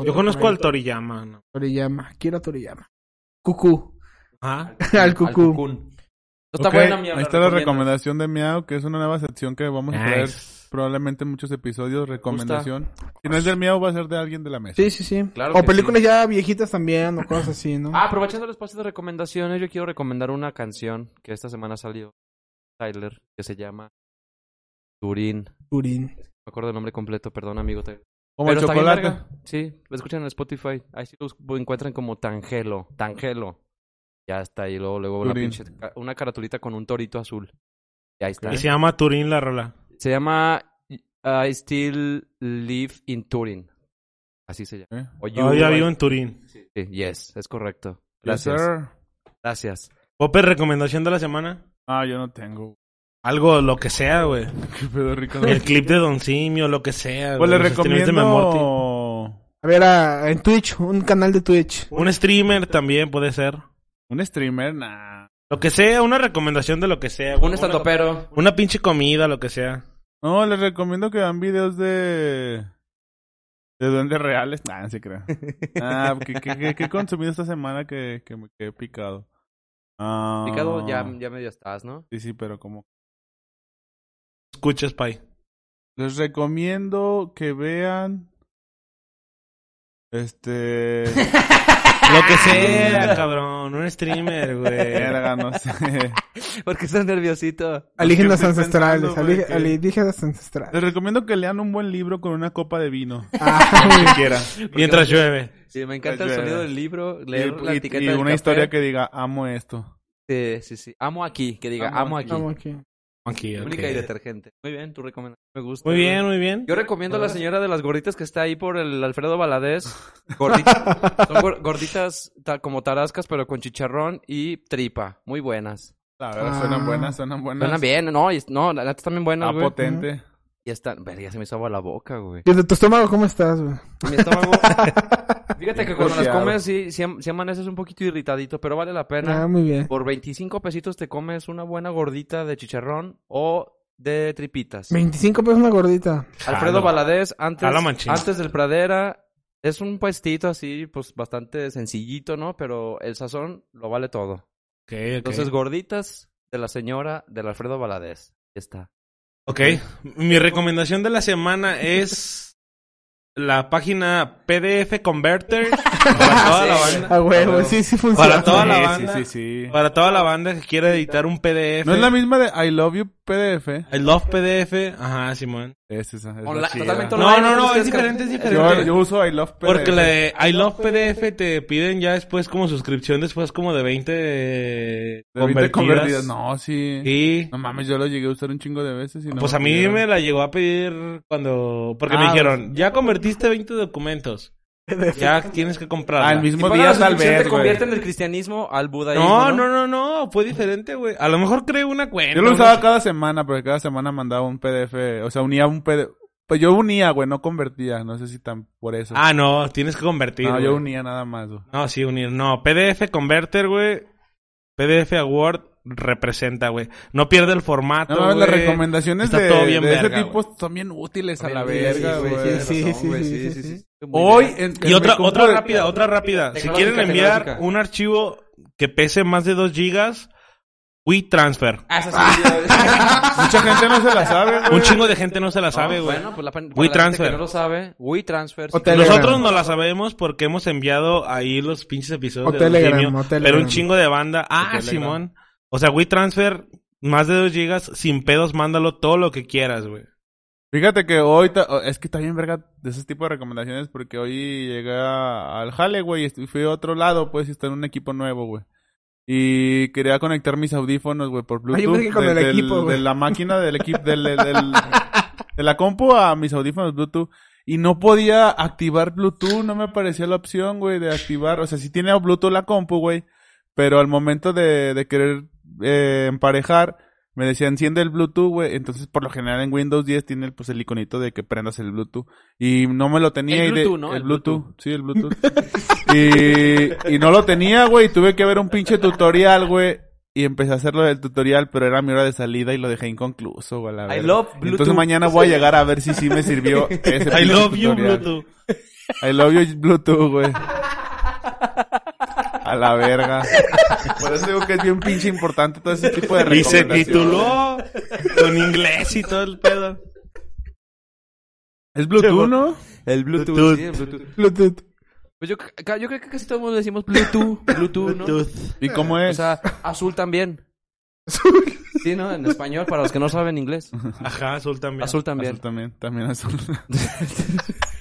Yo conozco al Toriyama. ¿no? Toriyama, Akira Toriyama. Cucú. Ajá. al cucú. cucún. Está Ok, buena, Miau, Ahí está la recomendación de Miau, que es una nueva sección que vamos a traer. Probablemente en muchos episodios. Recomendación. Si no es del Miau, va a ser de alguien de la mesa. Sí, sí, sí. Claro o que películas ya viejitas también, o cosas así, ¿no? Ah, aprovechando el espacio de recomendaciones, yo quiero recomendar una canción que esta semana salió. Tyler, que se llama Turín. Turín. Me acuerdo el nombre completo, perdón, amigo. Tyler. Como el Pero chocolate. Sí, lo escuchan en Spotify. Ahí sí lo encuentran como Tangelo. Tangelo. Ya está ahí. Luego, luego una, pinche una caratulita con un torito azul. Y ahí está. Y se llama Turín la rola. Se llama I Still Live in Turin. Así se llama. ¿Eh? Live- vivo en Turín. Sí, yes, es correcto. Yes, Gracias. sir. Gracias. Popper, recomendación de la semana. Ah, yo no tengo. Algo, lo que sea, güey. Qué pedo rico. El clip de Don Simio, lo que sea. Pues le recomiendo A ver, a- en Twitch, un canal de Twitch. Un streamer también puede ser. un streamer, nah. Lo que sea, una recomendación de lo que sea. güey. Un estandopero. Una, una pinche comida, lo que sea. No, les recomiendo que vean videos de... De duendes reales. Nah, no se crean. Ah, ¿qué, qué, qué- qué he consumido esta semana que, que me quedé picado? Ah, Picado, ya, ya medio estás, ¿no? Sí, sí, pero como... Escucha, Spy. Les recomiendo que vean... Este... Lo que sea, cabrón. Un streamer, güey. Verga, no sé. Porque estás nerviosito. Estoy ancestrales. pensando, Alienígenas ancestrales. Les recomiendo que lean un buen libro con una copa de vino. Ah, quiera. Mientras llueve. Sí, me encanta el sonido del libro, Y, leer la y- etiqueta y del una café. historia que diga, amo esto. Sí, sí, sí. Amo aquí, que diga, Amo amo, aquí. aquí. vamos aquí. Ok. Única y detergente. Muy bien, tu recomendación me gusta. Muy bien, muy bien. Yo recomiendo a la señora de las gorditas que está ahí por el Alfredo Valadez. Gorditas, son gor- gorditas ta- como tarascas, pero con chicharrón y tripa. Muy buenas. La verdad, Ah. suenan buenas, suenan buenas. Suenan bien, no, y- no, la neta buenas, Está güey. potente. Y están, ver, ya se me hizo agua la boca, güey. ¿Y de tu estómago cómo estás, güey? Mi estómago. Fíjate que cuando las comes, sí, sí, sí amaneces un poquito irritadito, pero vale la pena. Ah, muy bien. Por 25 pesitos te comes una buena gordita de chicharrón o de tripitas. 25 pesos una gordita. Alfredo Jalo. Valadez, antes, antes del Pradera, es un puestito así, pues bastante sencillito, ¿no? Pero el sazón lo vale todo. Ok, ok. Entonces, gorditas de la señora del Alfredo Valadez. Ya está. Ok. Mi recomendación de la semana es la página PDF Converter para toda la banda. Ah, huevo, sí, sí funciona. Para toda la banda. Sí, sí, sí. Para toda la banda que quiera editar un PDF. No es la misma de I Love You PDF. I love PDF. Ajá, Simón. Es esa. es totalmente No, online, no, no, es diferente, es diferente. Yo, yo uso I Love PDF. Porque la de I love PDF te piden ya después como suscripción después como de 20 De 20 convertidas. convertidas. No, sí. Y No mames, yo lo llegué a usar un chingo de veces y no pues a mí pidieron. me la llegó a pedir cuando... Porque me Ah, dijeron, ya convertiste 20 documentos. Ya tienes que comprarla. Ah, el Y mismo día tal vez, te güey. convierte en el cristianismo al budaísmo, No, ¿no? no, no, no, fue diferente, güey. A lo mejor creé una cuenta. Yo lo usaba cada semana, porque cada semana mandaba un PDF. O sea, unía un PDF. Pues yo unía, güey, no convertía. No sé si tan por eso. Ah, no, tienes que convertir. no, güey. yo unía nada más, güey. No, sí, unir. No, PDF Converter, güey. PDF a Word representa, güey. No pierde el formato, No güey. las recomendaciones Está de, todo bien de ese verga, tipo son bien útiles a la Sí, verga, sí, güey. sí, sí, sí, sí, sí. Hoy, en, Y otra, otra rápida, otra rápida. Si quieren enviar tecnológica. un archivo que pese más de 2 gigas, WeTransfer. Ah, esa sí, ya- Mucha gente no se la sabe, güey. Un chingo de gente no se la sabe, No, güey. Bueno, pues la, para la WeTransfer. gente que no lo sabe, WeTransfer. Sí. Nosotros no la sabemos porque hemos enviado ahí los pinches episodios O de Telegram, Simio, o Telegram. Pero un chingo de banda. Ah. Simón. O sea, WeTransfer, más de 2 gigas, sin pedos, mándalo todo lo que quieras, güey. Fíjate que hoy, es que está bien verga de ese tipo de recomendaciones porque hoy llegué al jale, güey, y fui a otro lado, pues, y está en un equipo nuevo, güey. Y quería conectar mis audífonos, güey, por Bluetooth. Ah, yo que con el equipo, güey. De la máquina del equipo, del, del- del- de la compu a mis audífonos Bluetooth. Y no podía activar Bluetooth, no me aparecía la opción, güey, de activar. O sea, sí tiene Bluetooth la compu, güey. Pero al momento de, de querer eh, emparejar, me decía enciende el Bluetooth, güey. Entonces, por lo general en Windows 10 tiene pues el iconito de que prendas el Bluetooth. Y no me lo tenía. El y de- Bluetooth, ¿no? El Bluetooth. Bluetooth. Sí, el Bluetooth. y, y no lo tenía, güey. Tuve que ver un pinche tutorial, güey. Y empecé a hacerlo del tutorial, pero era mi hora de salida y lo dejé inconcluso, güey. la I love Bluetooth. Entonces mañana voy a llegar a ver si sí me sirvió ese I love you. Bluetooth. I love you, Bluetooth, güey. A la verga. Por eso digo que es bien pinche importante todo ese tipo de Y se tituló con inglés y todo el pedo. Es Bluetooth, ¿no? El Bluetooth, Bluetooth. sí, el Bluetooth. Bluetooth. Pues yo, creo que casi todo el mundo decimos Bluetooth, Bluetooth, ¿no? ¿Y cómo O es? sea, azul también. Sí, ¿no? En español, para los que no saben inglés. Ajá, azul también. Azul también. Azul también, también azul.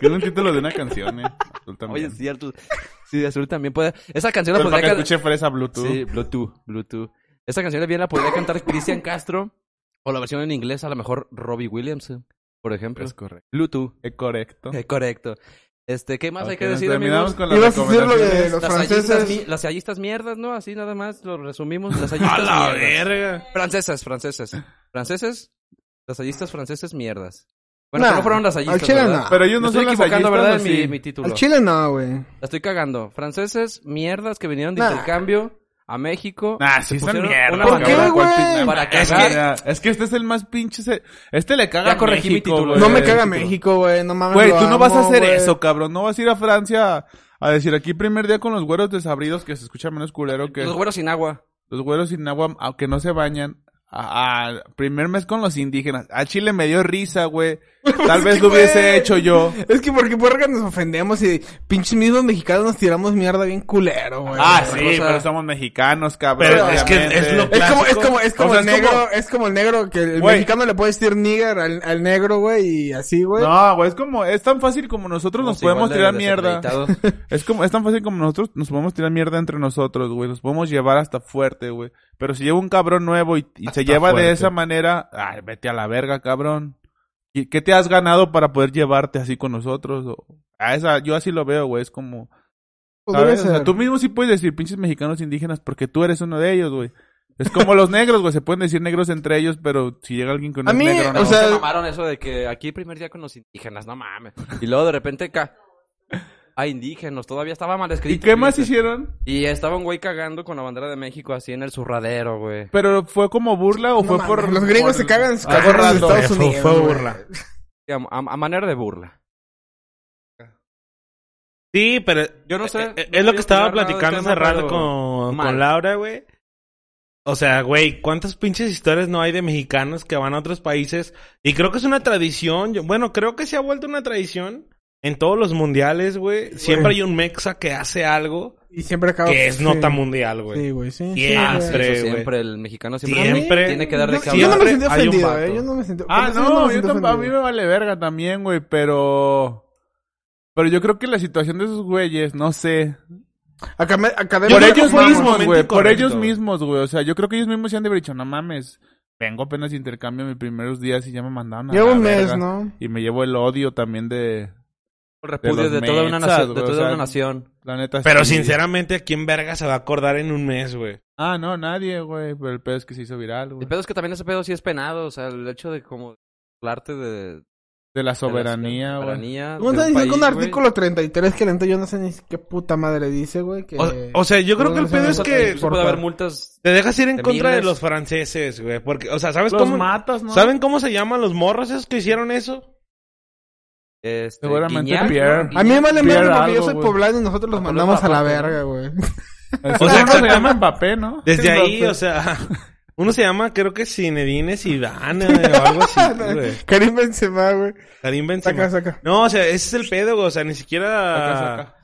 que es un título de una canción, eh. Azul también. Oye, es cierto. Sí, azul también puede. Esa canción la Pero para podría que cantar. escuche fresa Bluetooth. Sí, Bluetooth, Bluetooth. Esa canción bien la podría cantar Cristian Castro. O la versión en inglés, a lo mejor Robbie Williams, por ejemplo. Es correcto. Bluetooth. Es correcto. Eh, correcto. Este, ¿qué más hay Ok, que decir, terminamos amigos? con las Ibas a decir lo de los Las hallistas, franceses. las hallistas mierdas, ¿no? Así nada más lo resumimos. Las A hallistas la mierdas. verga. Francesas, francesas. Franceses, las hallistas franceses mierdas. Bueno, Nah, pero no fueron las al hallistas, chile ¿verdad? no. Pero ellos no estoy son las equivocando, ¿verdad? mi, mi título. Al chile no, güey. La estoy cagando. Franceses, mierdas que vinieron de Nah. intercambio a México. Nah, sí son mierda. ¿Por qué, ¿Cuál güey? es que, es que este es el más pinche... se- Este le caga Ya a corregí mi México, título, güey. No me caga título. México, güey. No mames. Güey, tú no vas a hacer güey. eso, cabrón. No vas a ir a Francia a decir aquí primer día con los güeros desabridos que se escucha menos culero que Los güeros sin agua. los güeros sin agua, aunque no se bañan. A, a- primer mes con los indígenas. A Chile me dio risa, güey. Tal vez lo hubiese hecho yo. Es que porque porra nos ofendemos y pinches mismos mexicanos nos tiramos mierda bien culero, güey. Ah, sí, cosa- pero somos mexicanos, cabrón. Pero es que es lo Es como, es como, es como O sea, el es negro, como- es como el negro que el Güey. mexicano le puede decir nigger al, al negro, güey, y así, güey. No, güey, es como, es tan fácil como nosotros nos podemos tirar mierda. Es como, es tan fácil como nosotros nos podemos tirar mierda entre nosotros, güey. Nos podemos llevar hasta fuerte, güey. Pero si lleva un cabrón nuevo y, y se lleva fuerte. de esa manera, ay, vete a la verga, cabrón. ¿Y qué te has ganado para poder llevarte así con nosotros? O- a esa, yo así lo veo, güey. Es como, Podría ¿sabes? O sea, ser. tú mismo sí puedes decir pinches mexicanos indígenas porque tú eres uno de ellos, güey. Es como los negros, güey. Se pueden decir negros entre ellos, pero si llega alguien no A es mí, negro, no. o sea- Se mamaron eso de que aquí primer día con los indígenas, no mames. Y luego de repente ca... Ah, indígenas, todavía estaba mal escrito. ¿Y qué más hicieron? Y estaba un güey cagando con la bandera de México así en el zurradero, güey. ¿Pero fue como burla o No fue por...? los gringos por- se cagan en sus Ah, de. Estados Unidos. fue burla. A, a- a manera de burla. Sí, pero Yo no sé, eh, eh, no es lo que a estaba platicando hace rato con, con Laura, güey. O sea, güey, ¿cuántas pinches historias no hay de mexicanos que van a otros países? Y creo que es una tradición. yo- bueno, creo que se ha vuelto una tradición en todos los mundiales, güey. Siempre hay un mexa que hace algo Y siempre acaba. que es sí. nota mundial, güey. Sí, güey, sí. Siempre. Sí, Siempre, eso güey. siempre, el mexicano siempre, Siempre. tiene que dar de qué yo no me Siempre sentí ofendido, eh. Yo no me sentí Ah, por no, me yo sentí tam- a mí me vale verga también, güey, pero... Pero yo creo que la situación de esos güeyes, no sé. Academ- Por académica- ellos fue un mismos, güey, por ellos mismos, güey. O sea, yo creo que ellos mismos se han de haber dicho, no mames, vengo apenas de intercambio mis primeros días y ya me mandaron a Lleva la un mes, verga. ¿no? Y me llevo el odio también de... Repudio de toda una nación. De o toda sea, una nación. La neta, Pero sí. sinceramente, ¿a quién verga se va a acordar en un mes, güey? Ah, no, nadie, güey. Pero el pedo es que se hizo viral, güey. El pedo es que también ese pedo sí es penado. O sea, el hecho de como hablarte de... De la soberanía, güey. ¿Cómo un país, güey. artículo 33 que lento yo no sé ni qué puta madre dice, güey? Que... O, o sea, yo creo que el pedo es que puede haber multas... te dejas ir en de contra de los franceses, güey. Porque, o sea, ¿sabes Los cómo? matas, ¿no? ¿Saben cómo se llaman los morros esos que hicieron eso? Este, Seguramente Guiñac, Pierre. ¿no? A mí me vale Pierre madre porque yo soy poblano y nosotros los mandamos a la verga, güey. O sea, segundo se llama Mbappé, ¿no? Desde ahí, o sea, uno se llama, creo que Zinedine Zidane o algo así, güey. Karim Benzema, güey. Karim Benzema. Saca, saca. No, o sea, ese es el pedo, güey. O sea, ni siquiera Saca, saca.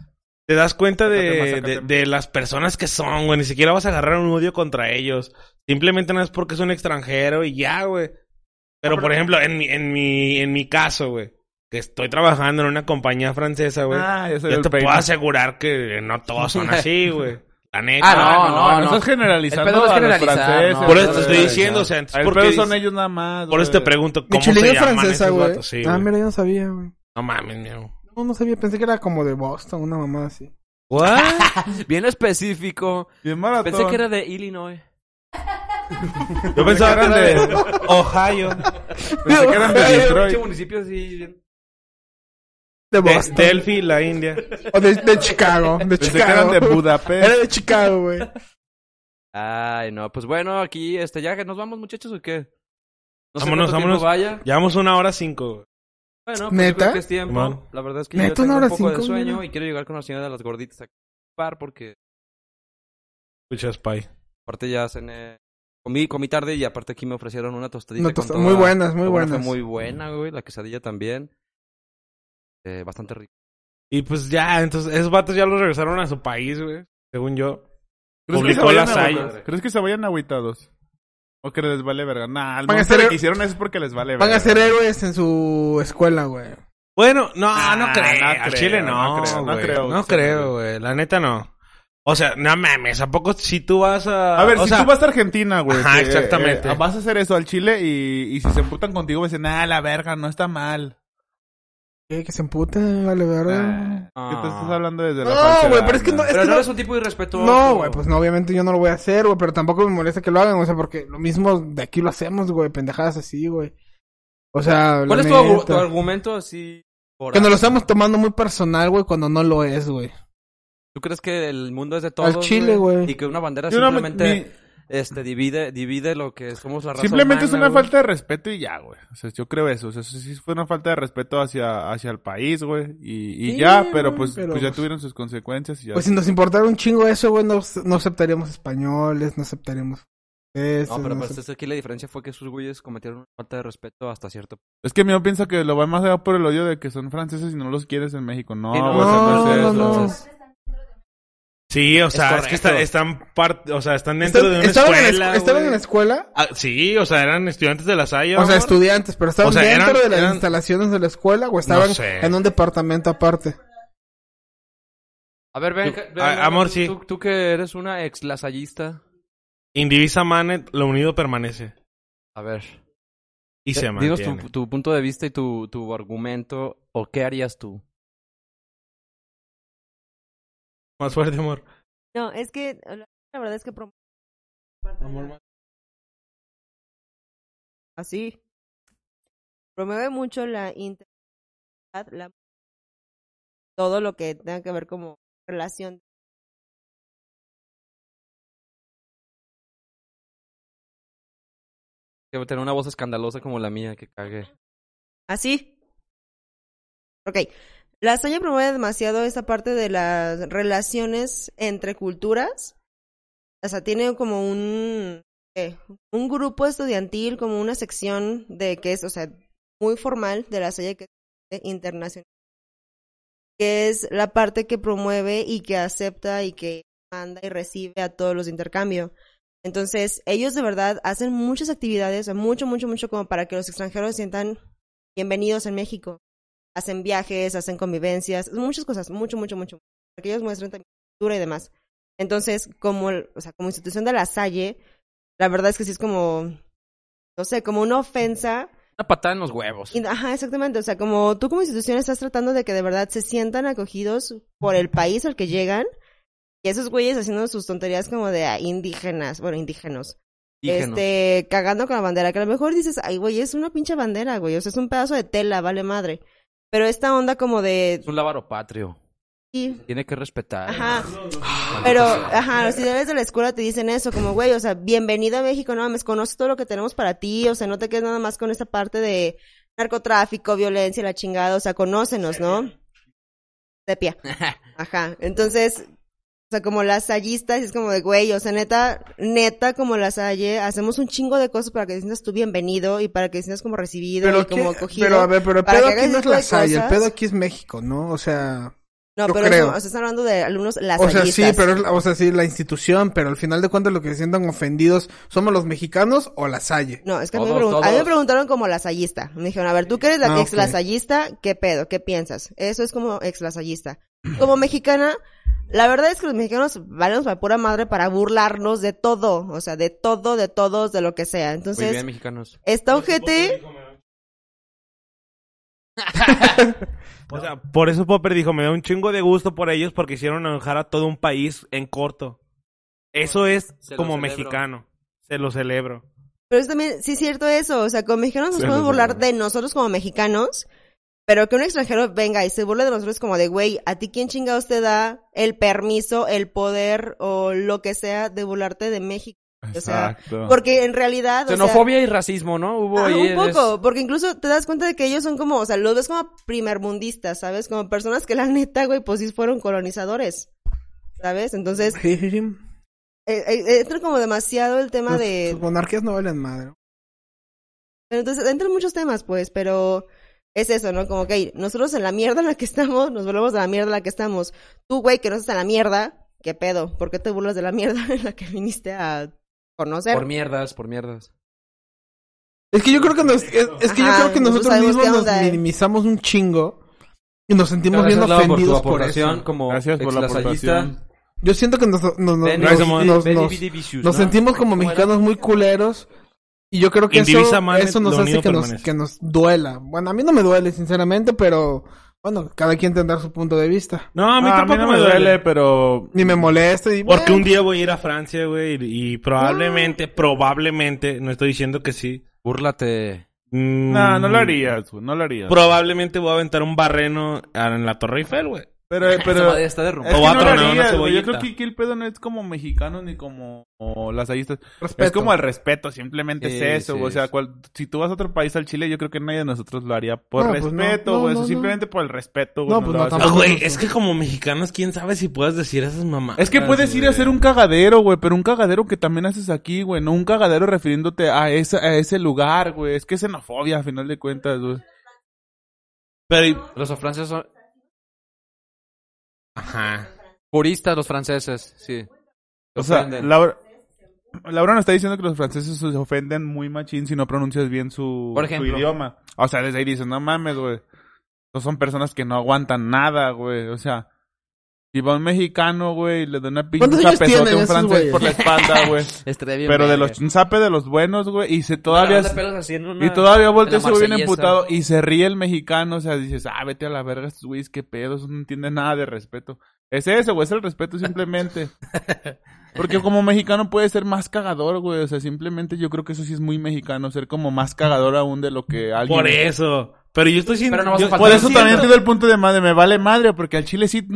te das cuenta de, Sácate de, de las personas que son, güey. Ni siquiera vas a agarrar un odio contra ellos. Simplemente no es porque es un extranjero y ya, güey. Pero, por ejemplo, en mi, en mi, en mi caso, güey, que estoy trabajando en una compañía francesa, güey. Ah, yo soy yo el te peine. puedo asegurar que no todos son así, güey. La neta. Ah, no, no, no. estás generalizando El pedo no es a los generalizar, franceses. no. Por eso te estoy diciendo, o sea, entonces, No, ¿por qué no, no, no, no, ¿por qué dices- El ¿por qué pedo son ellos nada más. Por eso te pregunto, ¿cómo se Michelin llaman francesa, güey. Sí, ah, mira, yo no sabía, güey. No mames, mío. No, no sabía. Pensé que era como de Boston, una mamá así. ¿What? Bien específico. Bien maratón. Pensé que era de Illinois. Yo pensaba que eran era de- Ohio. Pensé que eran de Pinche Detroit. municipio así. bien- De De Boston. Delphi, la India. O de, de Chicago. De Pensé que eran Chicago. de Era Budapest. de Chicago, güey. Ay, no, pues bueno, aquí, este, ya que nos vamos, muchachos, ¿o qué? No sé Vámonos, tiempo vámonos. vaya. Llevamos una hora cinco. güey. Bueno, pues ¿Neta? creo que es tiempo. Simón. La verdad es que ¿Neta, yo tengo una un hora poco de cinco, sueño mira? y quiero llegar con la señora de las gorditas a par porque Escucha, Spy. aparte ya cené, comí, comí tarde y aparte aquí me ofrecieron una tostadita Una con tosta- toda- muy buenas, muy buena buenas. Fue muy buena, güey, la quesadilla también. Eh, bastante rica. Y pues ya, entonces, esos vatos ya los regresaron a su país, güey. Según yo. ¿Crees que, se Publicó vayan las. ¿Crees que se vayan agüitados? ¿O que les vale verga? Nah, el Van a ser- que hicieron eso es porque les vale Van verga. a ser héroes en su escuela, güey. Bueno, no, no creo. no Al creo, Chile no, no creo, no güey. creo, No creo, güey. La neta no. O sea, no mames, ¿a poco si tú vas a... A ver, o si sea, tú vas a Argentina, güey. Ajá, que, exactamente. eh, vas a hacer eso al Chile y, y si se emputan contigo, dicen, ah, la verga, no está mal. ¿Qué? Que se emputen, vale, verga. Ah, ¿Qué te Ah. estás hablando desde la No, güey, pero es que no- es Pero que no no- eres un tipo irrespetuoso. No, güey, pues no, obviamente yo no lo voy a hacer, güey, pero tampoco me molesta que lo hagan, o sea, porque lo mismo de aquí lo hacemos, güey, pendejadas así, güey. O sea, ¿Cuál es tu, tu argumento así? por Que nos lo estamos tomando muy personal, güey, cuando no lo es, güey. ¿Tú crees que el mundo es de todos? Al chile, güey. Y que una bandera Yo no me- simplemente este, divide, divide lo que somos la raza Simplemente es una güey? falta de respeto y ya, güey. O sea, yo creo eso. O sea, eso sí fue una falta de respeto hacia, hacia el país, güey. Y, y Sí, ya, pero pues, pero pues ya pues- tuvieron sus consecuencias y ya. Pues si nos importara un chingo eso, güey, no, no aceptaríamos españoles, no aceptaríamos eso. No, pero no pues es aquí la diferencia fue que sus güeyes cometieron una falta de respeto hasta cierto punto. Es que mi piensa que lo va más allá por el odio de que son franceses y no los quieres en México. No, no, no, no, eso. no. Entonces, Sí, o sea, es, que está- están part, o sea, están dentro Están- de una ¿Estaban, en la, escuela. escu- estaban en la escuela? Ah, sí, o sea, eran estudiantes de la Salle. O sea, estudiantes, pero estaban O sea, dentro eran- de las eran- instalaciones de la escuela o estaban No sé. en un departamento aparte. A ver, ven, Tú- ven, a- ven, amor, tú- sí. Tú, tú que eres una ex lasallista. Indivisa Manet, lo unido permanece. A ver. Y se eh, dinos mantiene. tu, tu punto de vista y tu, tu argumento. ¿O qué harías tú? Más fuerte, amor. No, es que la verdad es que prom- así promueve mucho la integridad, la todo lo que tenga que ver como relación Que tener una voz escandalosa como la mía, que cague. así. Ok. La Salle promueve demasiado esa parte de las relaciones entre culturas. O sea, tiene como un, eh, un grupo estudiantil, como una sección de que es, o sea, muy formal de la Salle que es internacional. Que es la parte que promueve y que acepta y que manda y recibe a todos los de intercambio. Entonces, ellos de verdad hacen muchas actividades, mucho, mucho, mucho como para que los extranjeros se sientan bienvenidos en México. Hacen viajes, hacen convivencias, muchas cosas, mucho, mucho, mucho. Para que ellos muestren también cultura y demás. Entonces, como, o sea, como institución de la Salle, la verdad es que sí es como, no sé, como una ofensa. Una patada en los huevos. Y- Ajá, exactamente. O sea, como tú como institución estás tratando de que de verdad se sientan acogidos por el país al que llegan. Y esos güeyes haciendo sus tonterías como de ah, indígenas, bueno, indígenas. Indígenas. Este, cagando con la bandera, que a lo mejor dices, ay, güey, es una pinche bandera, güey, o sea, es un pedazo de tela, vale madre. Pero esta onda como de... Es un lábaro patrio. sí, Tiene que respetar. Ajá. Pero, ajá, los ideales de la escuela te dicen eso, como, güey, o sea, bienvenido a México, no mames, conoce todo lo que tenemos para ti, o sea, no te quedes nada más con esta parte de narcotráfico, violencia, la chingada, o sea, conócenos, ¿no? Sepia. Ajá, entonces, o sea, como las sallistas, es como de, güey, o sea, neta, neta, como las salle, hacemos un chingo de cosas para que te sientas tú bienvenido y para que te sientas como recibido y como acogido. pero a ver, pero el pedo aquí no es tipo de la Salle, el pedo aquí es México, ¿no? O sea, no, yo pero creo. eso, o sea, están hablando de alumnos o sea, sí, lasallistas. pero es la- o sea, sí la institución, pero al final de cuentas lo que se sientan ofendidos somos los mexicanos o la Salle. No, es que a, mí me a mí me preguntaron como lasallista. Me dijeron, a ver, tú que eres la Ah, ex lasallista, ¿qué pedo? ¿Qué piensas? Eso es como ex lasallista. Como mexicana, La verdad es que los mexicanos valemos para pura madre para burlarnos de todo, o sea, de todo, de todos, de lo que sea. Muy Entonces, bien, mexicanos. está ojete, O sea, por eso Popper dijo, me da un chingo de gusto por ellos porque hicieron enojar a todo un país en corto. Eso es Se como mexicano. Se lo celebro. pero es también, sí es cierto eso, o sea, como mexicanos nos podemos burlar de nosotros como mexicanos, pero que un extranjero venga y se burle de nosotros como de, güey, ¿a ti quién chingados te da el permiso, el poder o lo que sea de burlarte de México? O sea, Exacto. Porque en realidad, o sea, Xenofobia y racismo, ¿no? Hubo Ah, ahí... un poco, porque incluso te das cuenta de que ellos son como, o sea, los ves como primermundistas, ¿sabes? Como personas que la neta, güey, pues sí fueron colonizadores, ¿sabes? Entonces, eh, eh, entra como demasiado el tema de... Sus monarquías no valen madre. Pero entonces, entran muchos temas, pues, pero es eso, ¿no? Como que nosotros en la mierda en la que estamos, nos volvemos de la mierda en la que estamos. Tú, güey, que no estás en la mierda, ¿qué pedo? ¿Por qué te burlas de la mierda en la que viniste a conocer? Por mierdas, por mierdas. Es que yo creo que nos, es, es que yo creo que nosotros mismos nos onda, eh. minimizamos un chingo y nos sentimos bien ofendidos por, eso. como Gracias por la aportación. Yo siento que nos, nos, sentimos como mexicanos muy culeros y yo creo que eso, Indivisa eso nos hace que nos, que nos duela. Bueno, a mí no me duele, sinceramente, pero bueno, cada quien tendrá su punto de vista. No, a mí Ah, tampoco no me duele. pero... Ni me molesta y Porque bueno, un día voy a ir a Francia, güey, y, y probablemente, probablemente, no estoy diciendo que sí. Búrlate. mm, No, no lo harías, güey, no lo harías. Probablemente voy a aventar un barreno en la Torre Eiffel, güey. Pero, pero... está Es derrumbada. que O va a no lo harías, güey. Yo creo que aquí el pedo no es como mexicano ni como o las ayistas. Respeto. Es como el respeto, simplemente Sí, es eso. sí, güey. o sea, sí. cual- si tú vas a otro país al Chile, yo creo que nadie de nosotros lo haría por No, pues no. respeto, No, güey. no, eso no. simplemente por el respeto, güey. No, pues lo no, haces. Ah, tampoco. güey, es que como mexicanos, quién sabe si puedes decir esas mamás. Es que puedes ir a hacer un cagadero, güey, pero un cagadero que también haces aquí, güey, no un cagadero refiriéndote a, esa, a ese lugar, güey. Es que es xenofobia, a final de cuentas, güey. Pero, Los franceses son ajá. puristas, los franceses, sí. Se O sea. Laura, Laura nos está diciendo que los franceses se ofenden muy machín si no pronuncias bien su, Por su ejemplo. idioma. O sea, desde ahí dicen, no mames, güey. No son personas que no aguantan nada, güey. O sea, si va un mexicano, güey, y le da una pinche ¿Cuántos años zapezote a un francés güeyes? por la espalda, güey. Estaría bien Pero de los, un zape de los buenos, güey, y se todavía... Una pelos así en una- Y todavía voltea güey bien emputado y se ríe el mexicano, o sea, dices, ah, vete a la verga estos güeyes, qué pedo, eso no entiende nada de respeto. Es eso, güey, es el respeto simplemente. Porque como mexicano puede ser más cagador, güey, o sea, simplemente yo creo que eso sí es muy mexicano, ser como más cagador aún de lo que alguien... Por eso. Pero yo estoy siendo... Pero no vas yo- a faltar Por eso también entiendo el punto de madre, me vale madre, porque al chile sí,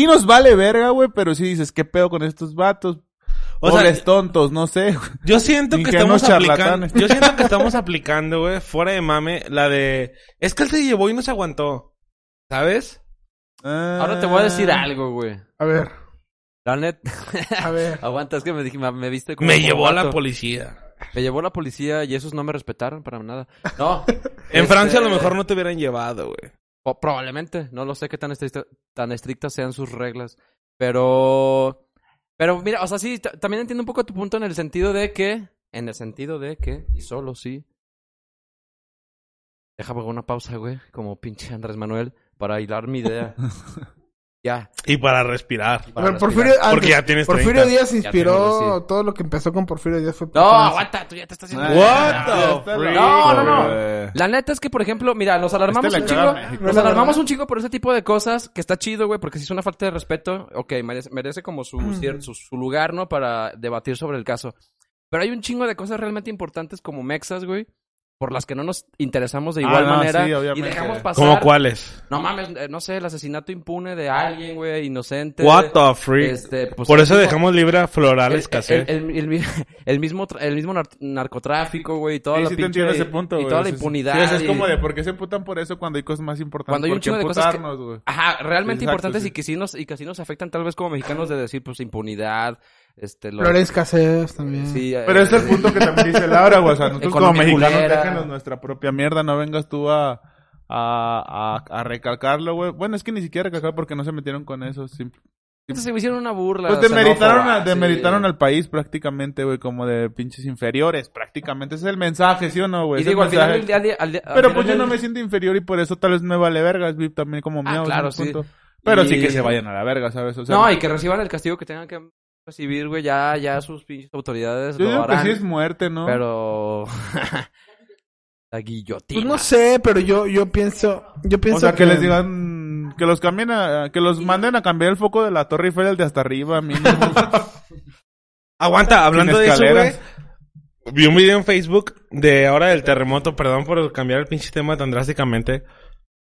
sí nos vale verga, güey, pero sí dices, qué pedo con estos vatos, O sea, pobres tontos, no sé. Yo siento que estamos aplicando, yo siento que estamos aplicando, güey, fuera de mame, la de, es que él se llevó y no se aguantó. ¿Sabes? Ahora te voy a decir Ah. algo, güey. a ver, La net... a ver. Aguanta, es que me, dije, me, me viste como... Me como llevó a la policía. Me llevó la policía y esos no me respetaron para nada. No. En Este, Francia a lo mejor no te hubieran llevado, güey. Probablemente. No lo sé qué tan, estricta- tan estrictas sean sus reglas. Pero... Pero mira, o sea, sí, también entiendo un poco tu punto en el sentido de que... En el sentido de que... Y solo sí... Déjame una pausa, güey. Como pinche Andrés Manuel. Para hilar mi idea. ya. Y para respirar. Para Porfirio. Porque ya tienes Porfirio 30. Díaz Ya inspiró tengo, sí. todo lo que empezó con Porfirio Díaz fue No, Porfirio. aguanta, tú ya te estás haciendo... What the freak? No, no, no. La neta es que, por ejemplo, mira, nos alarmamos Este un le caga chingo. a México. Nos la alarmamos un chingo por ese tipo de cosas, que está chido, güey, porque si es una falta de respeto, ok, merece, merece como su, cier- su, su lugar, ¿no? Para debatir sobre el caso. Pero hay un chingo de cosas realmente importantes como mexas, güey, por las que no nos interesamos de Ah, igual no, manera sí, y obviamente. dejamos pasar. ¿Cómo cuáles? No mames, eh, no sé, el asesinato impune de alguien, güey, inocente. What the freak? Este, pues, Por eso mismo- dejamos libre a Florales el, Cassé. el, el- el el mismo, tra- el mismo nar- narcotráfico, güey, y toda Sí, la sí te pinche- entiendo ese punto, y toda la impunidad. Sí, eso es y- como de por qué se emputan por eso cuando hay cosas más importantes. Cuando hay un ¿Por qué chingo de cosas que-? Ajá, realmente Exacto, importantes sí. y que sí nos, y que sí nos afectan tal vez como mexicanos de decir, pues, impunidad, este, lo- Flores Cassés también. sí, Pero eh, es el punto que también dice Laura, güey. O sea, nosotros como mexicanos culera. déjanos nuestra propia mierda, no vengas tú a, a, a, a recalcarlo, güey. Bueno, es que ni siquiera recalcar porque no se metieron con eso. simple- se me hicieron una burla. Pues demeritaron, xenófoba, a- demeritaron sí. al país prácticamente, güey, como de pinches inferiores, prácticamente. Ese es el mensaje, ¿sí o no, güey? Y digo, al es el final mensaje. del día, al día- al Pero final pues yo no me siento inferior y por eso tal vez me vale vergas, güey, también como Ah, mío. claro, sí. Pero Y- sí que se vayan a la verga, ¿sabes? O sea, no, y que reciban el castigo que tengan que recibir, güey. Ya, ya sus pinches autoridades yo lo digo que harán. sí es muerte, ¿no? Pero... la guillotina. Pues no sé, pero yo, yo pienso, yo pienso o sea, que, les digan, que los cambien a, que los manden a cambiar el foco de la Torre Eiffel el de hasta arriba, mínimo. Aguanta, hablando de eso, güey. Vi un video en Facebook de ahora del terremoto, perdón por cambiar el pinche tema tan drásticamente.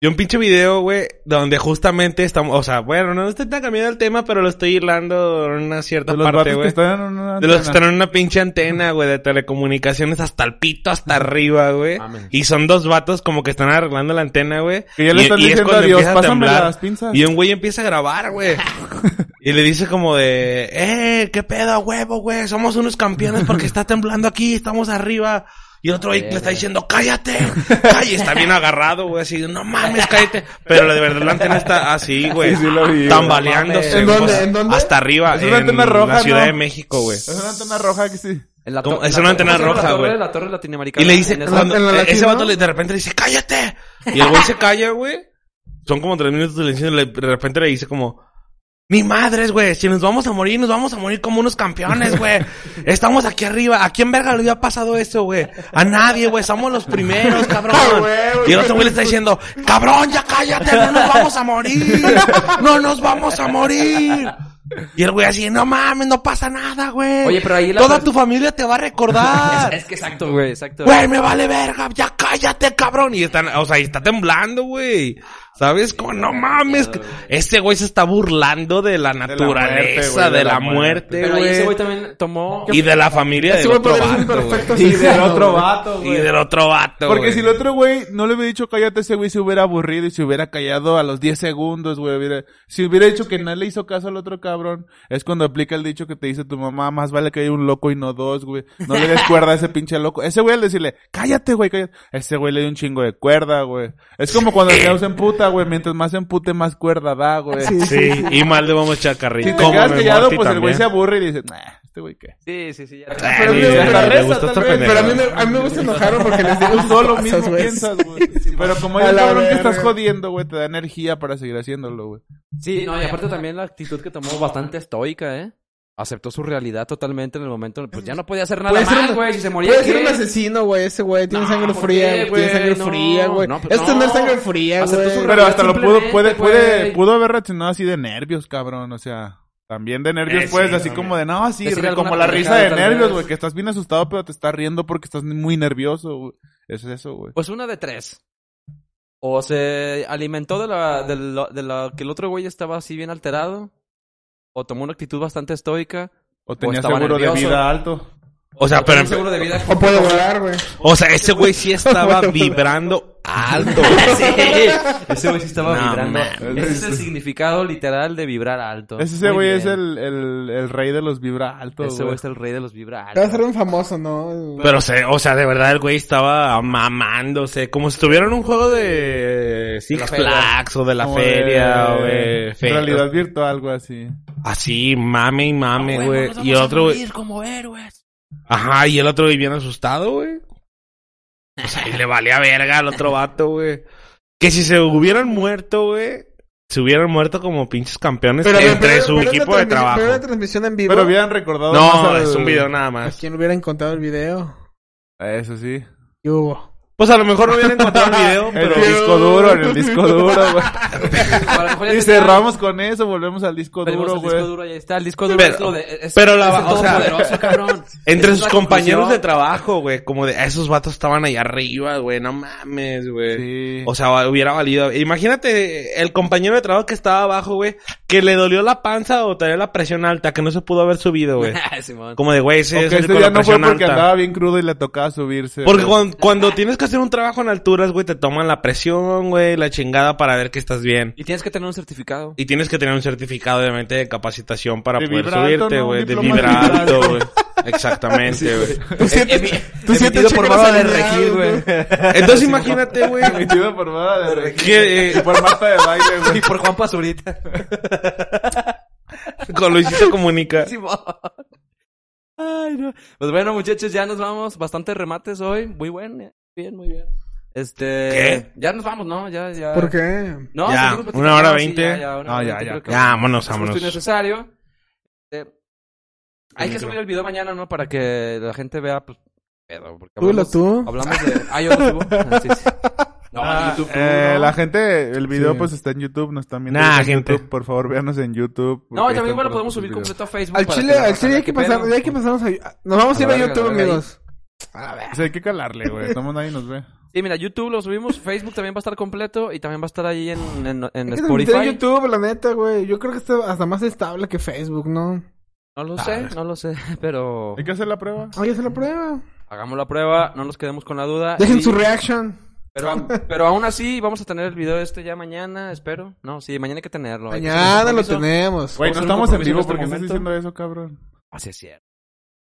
Vi un pinche video, güey, donde justamente estamos, o sea, bueno, no estoy tan cambiando el tema, pero lo estoy hilando en una cierta De los parte, güey. De los que están en una pinche antena, güey, de telecomunicaciones hasta el pito, hasta arriba, güey. Y son dos vatos como que están arreglando la antena, güey. Que ya le Y- están y es diciendo cuando adiós, a temblar. las pinzas. Y un güey empieza a grabar, güey. y le dice como de, eh, qué pedo, huevo, güey. Somos unos campeones porque está temblando aquí, estamos arriba. Y el otro güey le está diciendo, cállate, cállate. Y está bien agarrado, güey, así, no mames, cállate. Pero de verdad la antena está así, güey. Sí, sí lo vi, güey. tambaleándose. ¿En dónde? ¿En dónde? Hasta arriba. Es una en antena roja, La Ciudad ¿no? de México, güey. Es una antena roja que sí. En la es una antena ¿cómo se llama roja, la torre? güey. La torre latinoamericana. Y le dice, cuando- la eh, ese vato de repente le dice, cállate. Y el güey se calla, güey. Son como tres minutos de silencio. De repente le dice como, ni madres, güey. Si nos vamos a morir, nos vamos a morir como unos campeones, güey. Estamos aquí arriba. ¿A quién verga le había pasado eso, güey? A nadie, güey. Somos los primeros, cabrón. Y el otro güey le está diciendo, cabrón, ya cállate. No nos vamos a morir. No nos vamos a morir. Y el güey así, no mames, no pasa nada, güey. Oye, pero ahí la Toda tu familia te va a recordar. Es, es que exacto, güey, exacto. Güey, me vale verga, ya cállate, cabrón. Y están, o sea, y está temblando, güey. ¿Sabes? Como, no mames. Este güey se está burlando de la muerte, naturaleza, güey, de, la muerte, Pero ahí ese güey güey. también tomó... Y de la familia Ese del güey otro vato, güey. perfecto Y del otro güey. vato, Y güey. del otro vato, Porque güey. si el otro güey no le hubiera dicho cállate, ese güey se hubiera aburrido y se hubiera callado a los 10 segundos, güey. Hubiera- si hubiera dicho que no le hizo caso al otro cabrón, es cuando aplica el dicho que te dice tu mamá, más vale que haya un loco y no dos, güey. No le des cuerda a ese pinche loco. Ese güey al decirle, cállate, güey, cállate. Ese güey le dio un chingo de cuerda, güey. Es como cuando el Dios se emputa, güey. Mientras más se empute, más cuerda da, güey. Sí, sí, y mal le vamos a echar carrilla. Si te quedas callado, pues el güey se aburre y dice, nah, este güey qué. Sí, sí, sí. ya- Ah, Pero a mí me- a mí- gusta esta también, pendeja. Pero a mí, me, a mí me gusta enojar porque les digo solo mismo güey. piensas, güey. Pero como un la cabrón que estás jodiendo, güey, te da energía para seguir haciéndolo, güey. Sí, no, y aparte también la actitud que tomó bastante estoica, ¿eh? Aceptó su realidad totalmente en el momento. Pues ya no podía hacer nada Puede ser más, un- güey. Si se moría, Puede ser un asesino, güey. Ese güey tiene No, sangre ¿por fría, güey. Tiene sangre No, fría, güey. no, pues es tener no. sangre fría, güey. Pero hasta lo pudo, puede, puede, pudo haber reaccionado así de nervios, cabrón, o sea, también de nervios, Eh, pues, sí, así como de, no, así, como la risa de nervios, güey, que estás bien asustado, pero te estás riendo porque estás muy nervioso, güey. Eso es eso, güey. Pues una de tres. O se alimentó de la, de la, de la que el otro güey estaba así bien alterado. O tomó una actitud bastante estoica. O tenía estaba seguro de vida alto. O sea, pero, seguro de vida. O puede volar, güey. o sea, ese güey sí estaba vibrando alto. Sí, ese güey sí estaba No, vibrando. mames. Ese es el significado literal de vibrar alto. Ese, ese Muy güey es bien. el, el, el rey de los vibra altos, Ese güey güey. es el rey de los vibra Va a ser altos. un famoso, ¿no? Pero, se, o sea, de verdad el güey estaba mamándose. Como si estuviera en un juego de Six feria. Flags o de la Como feria o de fe- Realidad virtual, algo así. Así, mame y mame, güey. y otro güey... como héroes. Ajá, y el otro bien asustado, güey. O sea, y le valía verga al otro vato, güey. Que si se hubieran muerto, güey, se hubieran muerto como pinches campeones entre pero- su pero equipo de trabajo. Pero una transmisión en vivo. Pero hubieran recordado más No, al- es un video nada ¿A más. quién le hubiera encontrado el video? Eso sí. ¿Qué hubo? Pues a lo mejor no hubieran encontrado el video, pero... el disco duro, en el disco duro, güey. Y cerramos con eso, volvemos al disco duro, al disco güey. duro, ahí está. El disco duro Pero- es lo de... es- pero la- es el o sea, todopoderoso, cabrón. Entre Esa sus compañeros de trabajo, güey, como de esos vatos estaban ahí arriba, güey, no mames, güey. Sí. O sea, hubiera valido. Imagínate el compañero de trabajo que estaba abajo, güey, que le dolió la panza o tenía la presión alta, que no se pudo haber subido, güey. Como de, güey, ese O es que el este día no fue porque alta. andaba bien crudo y le tocaba subirse. Porque güey. cuando, cuando tienes que hacer un trabajo en alturas, güey, te toman la presión, güey, la chingada para ver que estás bien. Y tienes que tener un certificado. Y tienes que tener un certificado, obviamente, de capacitación para De poder subirte, güey. De diploma de vibrar vibra alto, alto. güey. Exactamente, güey. Tú sientes, tú sientes por Baba de Regil, güey. Entonces imagínate, güey. Emitido por Bada de Regil. Que, eh, Y por Marta de baile, güey. Y por Juan Pazurita. con Luisito Comunica. Ay, no. Pues bueno, muchachos, ya nos vamos. Bastantes remates hoy. Muy buen. Bien, muy bien. Este. ¿Qué? Ya nos vamos, ¿no? Ya, ya. ¿Por qué? No, Ya, una hora veinte. ya, ya, una No, hora ya, ya. que Ya, vámonos, es vámonos. innecesario. Eh, hay que subir el video mañana, ¿no? Para que la gente vea, pues, pedo. Porque hablamos, tú. hablamos de... Ah, yo lo subo. Ah, sí, sí. No, Ah, YouTube tú, eh, ¿no? La gente, el video Sí. pues está en YouTube, nos están viendo Nah, en gente. YouTube. Por favor, véanos en YouTube. No, también bueno, podemos subir videos. completo a Facebook. Al chile, al chile hay que pasar, hay que pasarnos a... Nos vamos a ir A YouTube, amigos. A ver. Pues hay que calarle, güey. Estamos nadie nos ve. Sí, mira, YouTube lo subimos, Facebook también va a estar completo y también va a estar ahí en, en, en Hay que transmitir Spotify. en YouTube, la neta, güey. Yo creo que está hasta más estable que Facebook, ¿no? No lo sé, no lo sé, pero Hay que hacer la prueba. Oye, hacer la prueba. hagamos la prueba, no nos quedemos con la duda. Dejen y- su reaction. Pero, pero aún así vamos a tener el video este ya mañana, espero. No, sí, mañana hay que tenerlo. hay que Mañana lo tenemos. Güey, no estamos en vivo. este ¿Por qué estás diciendo eso, cabrón? Así es cierto.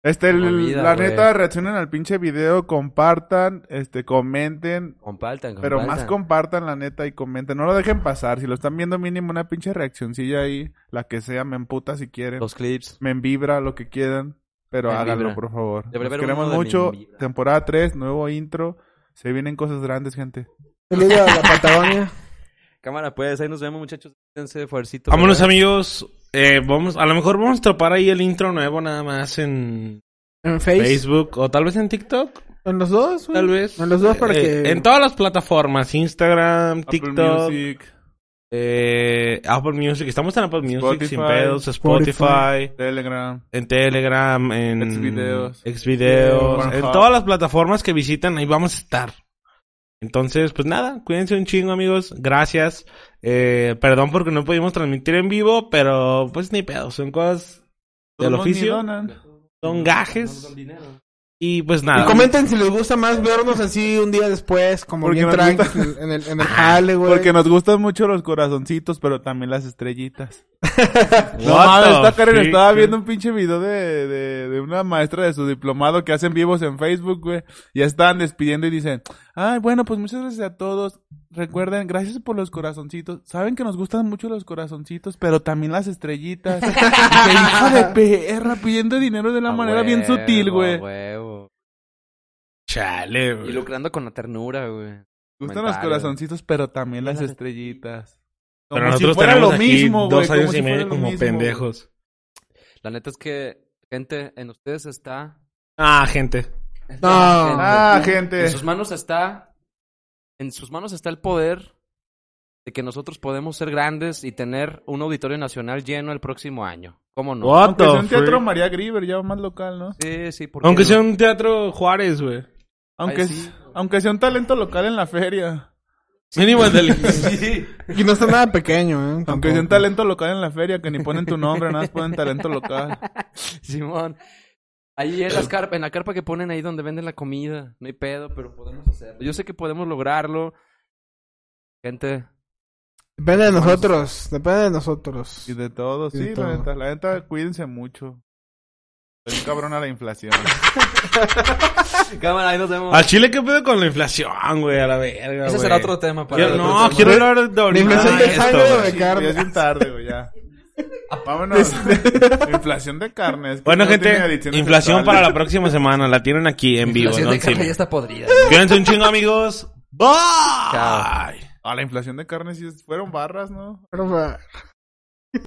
Este, el- olvida, la güey. neta, reaccionen al pinche video, compartan, este, comenten. Compartan, Pero compartan. más compartan, la neta, y comenten. No lo dejen pasar. Si lo están viendo, mínimo una pinche reaccioncilla ahí. La que sea, me emputa si quieren. Los clips. Me vibra lo que quieran. Pero Me háganlo, vibra. por favor. Los queremos mucho. Temporada 3, nuevo intro. Se vienen cosas grandes, gente. Feliz la Patagonia. Cámara, pues, ahí nos vemos, muchachos. Dense fuercito. Vámonos, ¿verdad? amigos. Eh, vamos, a lo mejor vamos a tropar ahí el intro nuevo nada más en En Face. Facebook o tal vez en TikTok. En los dos, güey. Tal vez. En los dos para Eh, que... En todas las plataformas. Instagram, Apple TikTok, Music, eh, Apple Music. Estamos en Apple Music Spotify. sin pedos. Spotify. Telegram. En Telegram, en Xvideos. Xvideos, en todas las plataformas que visitan, ahí vamos a estar. Entonces, pues nada, cuídense un chingo, amigos. Gracias. Eh, perdón porque no pudimos transmitir en vivo, pero pues ni pedo, son cosas del oficio, son gajes. Y pues nada. Y comenten si les gusta más vernos así un día después, como Porque bien tranqui gusta- en el, en el, en el jale, güey. Porque nos gustan mucho los corazoncitos, pero también las estrellitas. No mames, esta Karen freak? estaba viendo un pinche video de, de, de una maestra de su diplomado que hacen vivos en Facebook, güey. Ya estaban despidiendo y dicen, ay, bueno, pues muchas gracias a todos. Recuerden, gracias por los corazoncitos. Saben que nos gustan mucho los corazoncitos, pero también las estrellitas. Y hijo de perra, pidiendo dinero de una A manera bien sutil, güey. Chale, Y güey. lucrando con la ternura, güey. Gustan los corazoncitos, pero también las las estrellitas. Pero Como si nosotros fuera tenemos lo aquí mismo, güey. dos años como si y fuera medio como mismo, pendejos. La neta es que, gente, en ustedes está... Ah, gente. No. Ah, En gente. sus manos está... En sus manos está el poder de que nosotros podemos ser grandes y tener un auditorio nacional lleno el próximo año. ¿Cómo no? What Aunque the sea un teatro? María Grieber, ya más local, ¿no? Sí, sí, ¿por qué Aunque no? sea un teatro Juárez, güey. Aunque, Ay, sí. aunque sea un talento local en la feria. Mínimo el del... Sí. Y no está nada pequeño, ¿eh? Aunque sea un talento local en la feria, que ni ponen tu nombre, nada más ponen talento local. Simón. Ahí en, las carpa, en la carpa que ponen ahí donde venden la comida. No hay pedo, pero podemos hacerlo. Yo sé que podemos lograrlo. Gente, Depende de nosotros. Depende de nosotros. Y de todo, Y de sí, todo. la neta. La neta, cuídense mucho. Soy un cabrón a la inflación. cámara, ahí nos vemos. Al Chile, ¿qué pedo con la inflación, güey? A la verga, Ese güey. será otro tema para Quiero- otro no, tema. quiero hablar de ahorita inflación de esto, sangre, güey. güey. Sí, carne. ya es bien tarde, güey, ya. Vámonos. inflación de carnes. que Bueno, gente, inflación sexuales. para la próxima semana. La tienen aquí en vivo. Inflación ¿no? de carne Sí. ya está podrida. Cuídense un chingo, amigos. Bye. Chao. Ah, la inflación de carnes sí fueron barras, ¿no? Pero, va-